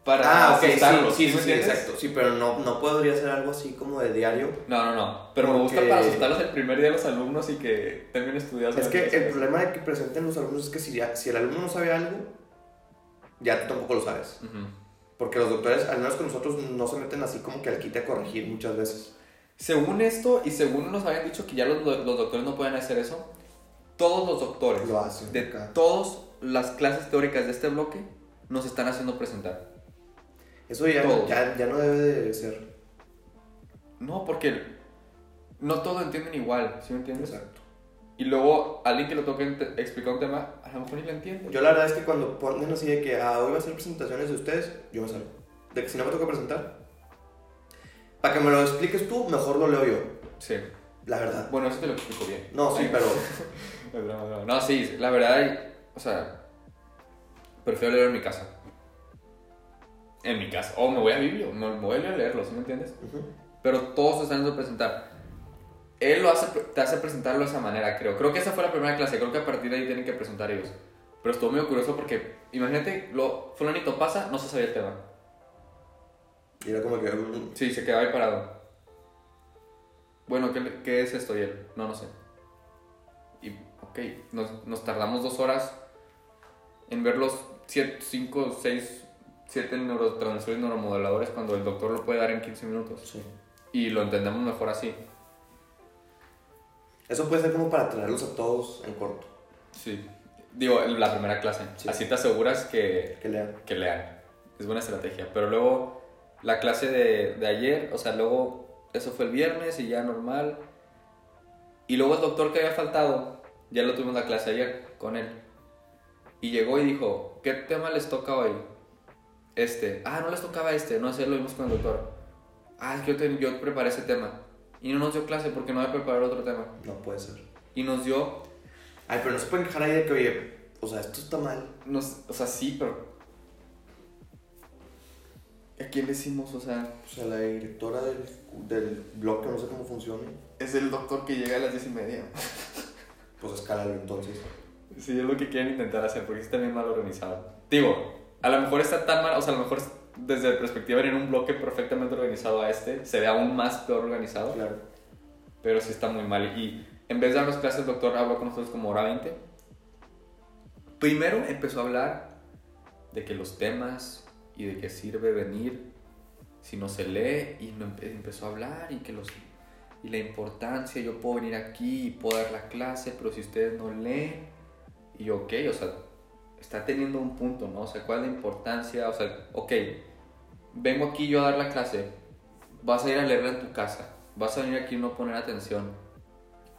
Para ah, ok, sí, asustarlos, sí, sí, sí, entiendes? exacto. Sí, pero no, no podría ser algo así como de diario. No, no, no. Pero me gusta Porque- para asustarlos el primer día a los alumnos y que tengan estudiados. Es que el problema de que presenten los alumnos es que si, ya- si el alumno no sabe algo, ya tú tampoco lo sabes. Ujú. Porque los doctores, al menos con nosotros, no se meten así como que al quite a corregir muchas veces. Según esto, y según nos habían dicho que ya los, los doctores no pueden hacer eso, todos los doctores Lo hacen. de acá. todas las clases teóricas de este bloque nos están haciendo presentar. Eso ya, Todos. ya, ya no debe de ser. No, porque no todos entienden igual, ¿sí me entiendes? Exacto. Y luego alguien que le toque explicar un tema, a lo mejor ni lo entiende. Yo la verdad es que cuando ponen así de que ah, hoy va a ser presentaciones de ustedes, yo me salgo. De que si no me toca presentar, para que me lo expliques tú, mejor lo leo yo. Sí. La verdad. Bueno, eso te lo explico bien. No, sí, pero. No, sí, la verdad, o sea, prefiero leer en mi casa. En mi casa. O me voy a Biblio, me, me voy a leer a leerlo, ¿sí me entiendes? Pero todos te están haciendo presentar. Él lo hace, te hace presentarlo de esa manera, creo. Creo que esa fue la primera clase, creo que a partir de ahí tienen que presentar ellos. Pero estuvo muy curioso porque, imagínate, lo fulanito pasa, no se sabía el tema. y era como que mm, Sí, se quedaba ahí parado. Bueno, ¿qué, qué es esto? Y él, no, no sé. Y, ok, nos, nos tardamos dos horas en ver los 5, 6, 7 neurotransmisores neuromoduladores cuando el doctor lo puede dar en 15 minutos. Sí. Y lo entendemos mejor así. Eso puede ser como para traerlos a todos en corto. Sí. Digo, la primera clase. Sí. Así te aseguras que, Que lean. que lean. Es buena estrategia. Pero luego, la clase de, de ayer, o sea, luego, eso fue el viernes y ya normal. Y luego el doctor que había faltado, ya lo tuvimos la clase ayer con él. Y llegó y dijo, ¿qué tema les toca hoy? Este. Ah, no les tocaba este. No sé, lo vimos con el doctor. Ah, es que yo, te- yo preparé ese tema. Y no nos dio clase porque no había preparado otro tema. No puede ser. Y nos dio Ay, pero no se pueden quejar ahí de que, oye, o sea, esto está mal. Nos, o sea, sí, pero. ¿A quién le hicimos? O sea, O sea, la directora del, del blog, que no sé cómo funciona, es el doctor que llega a las diez y media. pues escálalo entonces. Sí, es lo que quieren intentar hacer, porque está bien mal organizado. Digo, a lo mejor está tan mal, o sea, a lo mejor desde la perspectiva de en un bloque perfectamente organizado a este, se ve aún más peor organizado, Claro. pero sí está muy mal. Y en vez de darnos clases, el doctor habló con nosotros como hora 20. Primero empezó a hablar de que los temas y de qué sirve venir si no se lee y no empe- empezó a hablar y que los y la importancia yo puedo venir aquí y puedo dar la clase pero si ustedes no leen y yo ok o sea está teniendo un punto no o sea cuál es la importancia o sea ok vengo aquí yo a dar la clase vas a ir a leerla en tu casa vas a venir aquí y no poner atención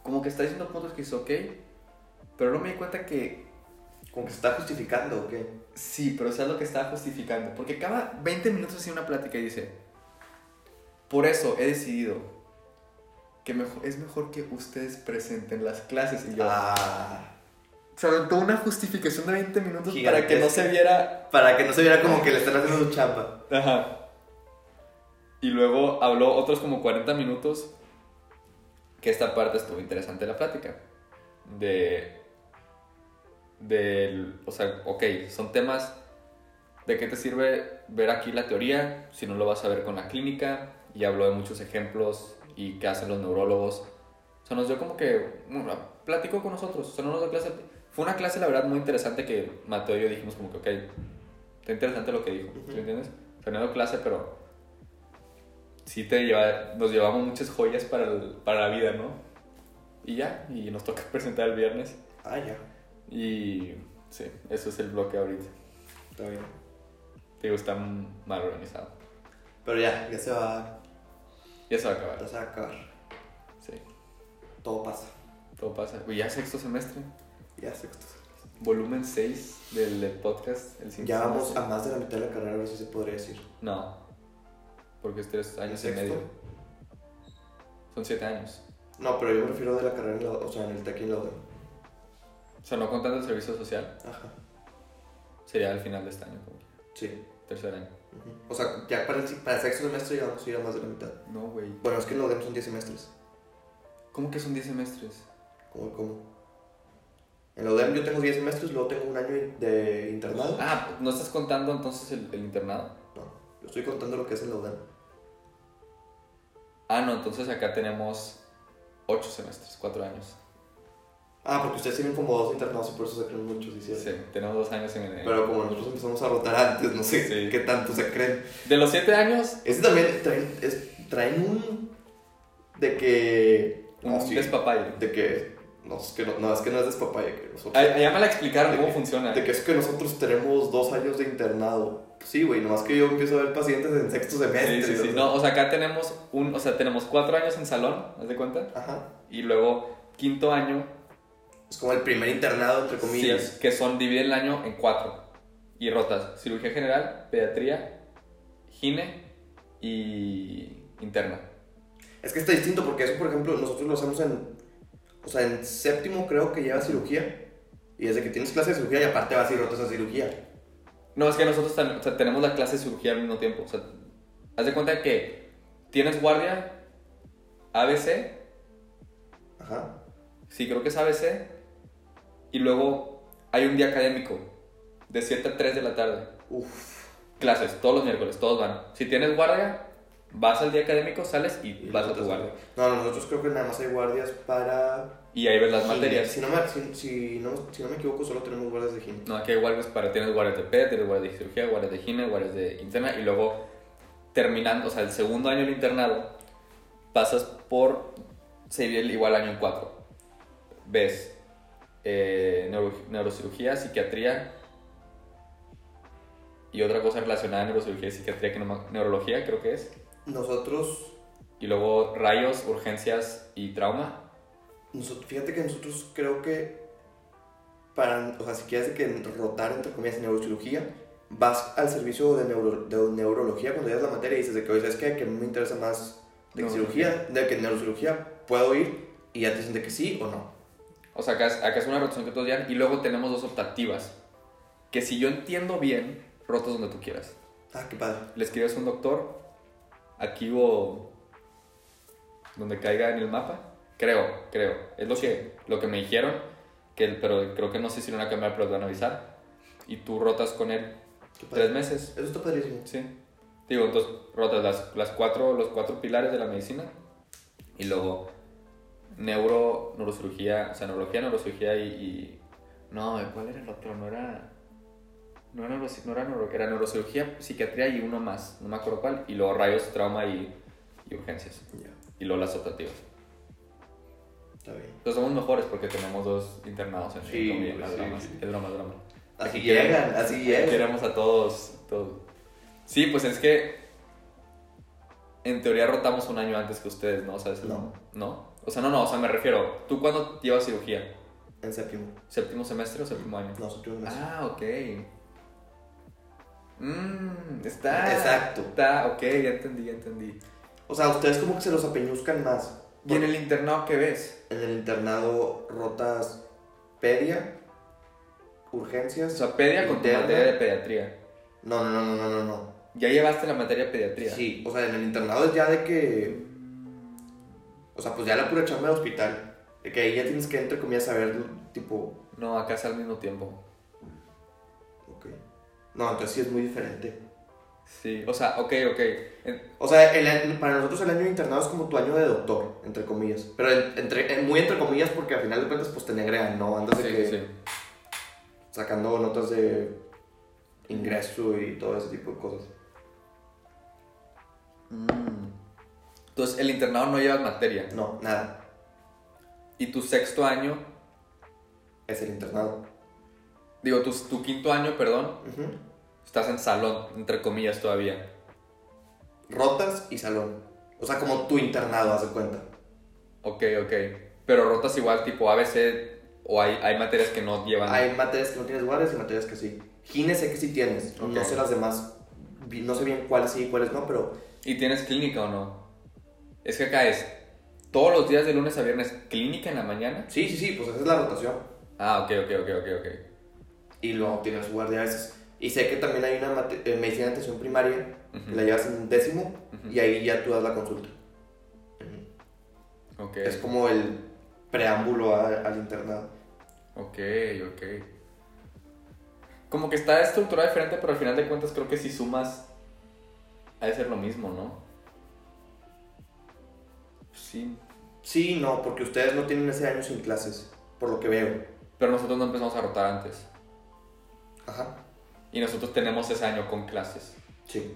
como que está diciendo puntos que es ok pero no me di cuenta que Como que se está justificando, ¿o qué? Sí, pero eso es lo que estaba justificando. Porque cada 20 minutos hacía una plática y dice, por eso he decidido que mejor, es mejor que ustedes presenten las clases. Y yo, Ah. Se aventó una justificación de 20 minutos para que no Gigantesca. se viera... Para que no se viera como que le están haciendo su chamba. Ajá. Y luego habló otros como 40 minutos, que esta parte estuvo interesante la plática. De... Del... O sea, ok, son temas... ¿De qué te sirve ver aquí la teoría si no lo vas a ver con la clínica? Y habló de muchos ejemplos y qué hacen los neurólogos. O sea, nos dio como que... Bueno, platicó con nosotros. O sea, no nos dio clase... Fue una clase, la verdad, muy interesante que Mateo y yo dijimos como que, ok, está interesante lo que dijo. ¿Sí Ujú. me entiendes? O sea, no dio clase, pero... Sí te lleva, nos llevamos muchas joyas para, el- para la vida, ¿no? Y ya, y nos toca presentar el viernes. Ah, ya. Y sí, eso es el bloque ahorita. Está bien. Te digo, está mal organizado. Pero ya, ya se va. Ya se va a acabar. Ya se va a acabar. Sí, Todo pasa. todo pasa. Y ya sexto semestre, Ya sexto. volumen 6 del, del podcast. El Ya vamos semestre. a más de la mitad de la carrera, a ver si se podría decir. No, porque es tres años y medio. Son siete años. No, pero yo me refiero de la carrera, en la, o sea, en el TEC y en la UDEM. O sea, no contando el servicio social, Ajá. sería al final de este año, como Sí. tercer año. Ujú. O sea, ya para el, para el sexto semestre ya vamos a ir a más de la mitad. No, güey. Bueno, es que en la UDEM son 10 semestres. ¿Cómo que son 10 semestres? ¿Cómo? ¿Cómo? En la UDEM yo tengo 10 semestres, luego tengo un año de internado. Ah, ¿no estás contando entonces el, el internado? No, yo estoy contando lo que es en la UDEM. Ah, no, entonces acá tenemos 8 semestres, 4 años. Ah, porque ustedes tienen como dos internados y por eso se creen muchos, Sí, ¿sí? tenemos 2 años en el... Pero como nosotros empezamos a rotar antes, no sé Sí. qué tanto se creen. De los 7 años, Este también traen, es- traen un. de que. un no, sí, despapalle. De que. No, es que no, no, es que no es despapaya, que nosotros. Allá me la explicaron De cómo que- funciona. De que es que nosotros tenemos dos años de internado. Sí, güey, nomás que yo empiezo a ver pacientes en sexto semestre. Sí, sí, o sí. sea. No, o sea, acá tenemos un, o sea, tenemos 4 años en salón, ¿haz de cuenta? Ajá. Y luego quinto año, Es como el primer internado, entre comillas. sí, que son, dividen el año en 4. Y rotas, cirugía general, pediatría, gine y interna. Es que está distinto porque eso, por ejemplo, nosotros lo hacemos en. O sea, en séptimo creo que lleva cirugía. Y desde que tienes clase de cirugía y aparte vas y rotas a cirugía. No, es que nosotros tam- o sea, tenemos la clase de cirugía al mismo tiempo. O sea, haz de cuenta que tienes guardia ABC, Ajá. sí, creo que es ABC, y luego hay un día académico de 7 a 3 de la tarde. Uf. Clases, todos los miércoles, todos van. Si tienes guardia, Vas al día académico, sales y, Y vas a tu guardia. No, no, nosotros creo que nada más hay guardias para. Y ahí ves las gine. materias. Si no, me, si, si no, si no me equivoco, solo tenemos guardias de gine. No, aquí hay guardias para, tienes guardias de PET, tienes guardias de cirugía, guardias de gine, guardias de interna y luego terminando, o sea, el segundo año del internado, pasas por, se divide igual año en cuatro. Ves eh, neuro- neurocirugía, psiquiatría y otra cosa relacionada a neurocirugía y psiquiatría, que no neurología creo que es. Nosotros, Y luego rayos, urgencias y trauma. nosotros, fíjate que nosotros creo que para, o sea, si quieres que rotar entre comillas en neurocirugía, vas al servicio de, neuro, de neurología cuando llegas la materia y dices de que, oye, ¿sabes qué? Que me interesa más de que cirugía, de que neurocirugía puedo ir y ya te dicen de que sí o no. O sea, acá es, acá es una rotación que todos llevan y luego tenemos dos optativas. Que si yo entiendo bien, rotas donde tú quieras. Ah, qué padre. le escribes a un doctor, aquí o donde caiga en el mapa. Creo, creo. Es lo que, lo que me dijeron, que, pero creo que no sé si lo van a cambiar, pero te van a avisar. Y tú rotas con él tres meses. Eso está padrísimo. Sí. Digo, entonces rotas las, las cuatro, los cuatro pilares de la medicina. Y luego neuro, neurocirugía, o sea, neurología, neurocirugía y, y- No, ¿cuál era el otro? No era... No era, neuroci- no era neuro- era neurocirugía, psiquiatría y uno más, no me acuerdo cuál. Y luego rayos, trauma y, y urgencias. Ya, Y luego las optativas. está bien. Entonces somos mejores porque tenemos dos internados en Sí, en comida, pues las sí, dramas. sí. Es broma. Así Aquí llegan, así llegan. Queremos a todos, todos. Sí, pues es que en teoría rotamos un año antes que ustedes, ¿no? O sea, es el- No. ¿No? O sea, no, no, o sea, me refiero. ¿Tú cuándo llevas cirugía? En séptimo. ¿Séptimo semestre o séptimo año? No, séptimo mes. Ah, ok. Mmm, está. Exacto. Está, ok, ya entendí, ya entendí. O sea, ustedes como que se los apeñuzcan más. ¿Y en el internado qué ves? En el internado rotas pedia, O urgencias. sea, pedia con tu materia de pediatría. No, no, no, no, no, no, no. Ya llevaste la materia de pediatría. Sí, o sea, en el internado es ya de que. O sea, pues ya la pura chamba de hospital. De que ahí ya tienes que, entre comillas, saber, tipo. No, acá es al mismo tiempo. No, entonces sí es muy diferente. Sí, o sea, ok, ok. O sea, el para nosotros el año de internado es como tu año de doctor, entre comillas. Pero en- entre, en- muy entre comillas porque al final de cuentas, pues te negrean, ¿no? Andas de sí, que sí. sacando notas de ingreso y todo ese tipo de cosas. Mm. Entonces, el internado no llevas materia. No, nada. Y tu sexto año, Es el internado. digo, tu, tu quinto año, perdón. Estás en salón, entre comillas todavía. Rotas y salón. O sea, como tu internado, haz de cuenta. Ok, ok. Pero rotas igual, tipo ABC, o hay, hay materias que no llevan. Hay materias que no tienes guardias y materias que sí. Gine sé que sí tienes. Ok. No sé las demás. No sé bien cuáles sí y cuáles no, pero ¿Y tienes clínica o no? Es que acá es todos los días de lunes a viernes clínica en la mañana. sí, sí, sí, pues esa es la rotación. Ah, ok, ok, ok, ok, ok. Y luego tienes guardia a veces. Y sé que también hay una eh, medicina de atención primaria que la llevas en décimo Ujú. y ahí ya tú das la consulta. Ujú. Ok, Es como el preámbulo a- al internado. ok, ok. Como que está estructurada diferente, pero al final de cuentas creo que si sumas, ha de ser lo mismo, ¿no? Sí. Sí, no, porque ustedes no tienen ese año sin clases, por lo que veo. Pero nosotros no empezamos a rotar antes. Ajá. Y nosotros tenemos ese año con clases. Sí.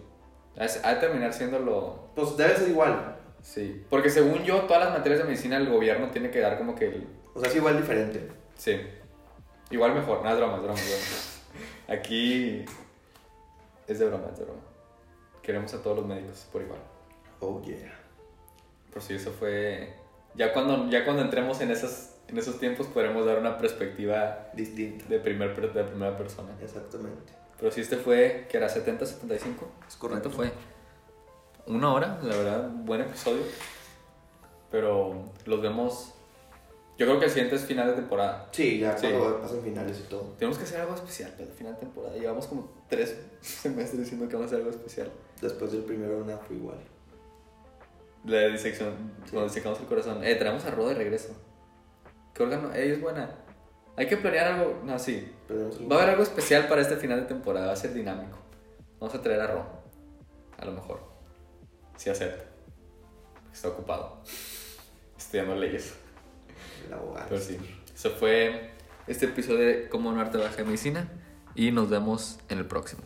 Ha de- terminar siendo lo... Pues debe ser igual. Sí. Porque según yo, todas las materias de medicina el gobierno tiene que dar como que el... O sea, es igual diferente. Sí. Igual mejor. Nada, es broma, es broma. Aquí es de broma, es de broma. Queremos a todos los médicos por igual. Oh, yeah. Por si eso fue... Ya cuando, ya cuando entremos en, esas, en esos tiempos podremos dar una perspectiva Distinto. de, primer, de primera persona. Exactamente. Pero si este fue, que era 70, 75. Es correcto. fue? Una hora, la verdad, buen episodio. Pero los vemos... Yo creo que el siguiente es final de temporada. Sí, ya Sí. cuando pasan finales y todo. Tenemos que hacer algo especial para el final de temporada. Llevamos como tres semestres diciendo que vamos a hacer algo especial. Después del primero, nada fue igual. La disección, cuando disecamos el corazón. Eh, traemos a Roda de regreso. ¿Qué órgano? Eh, es buena. Hay que planear algo así. No, sí. Va a haber algo especial para este final de temporada, va a ser dinámico. Vamos a traer a Ron. A lo mejor. Si sí acepta. Está ocupado. Estudiando leyes. El abogado. Pero sí. Eso fue este episodio de Cómo no arte baja medicina. Y nos vemos en el próximo.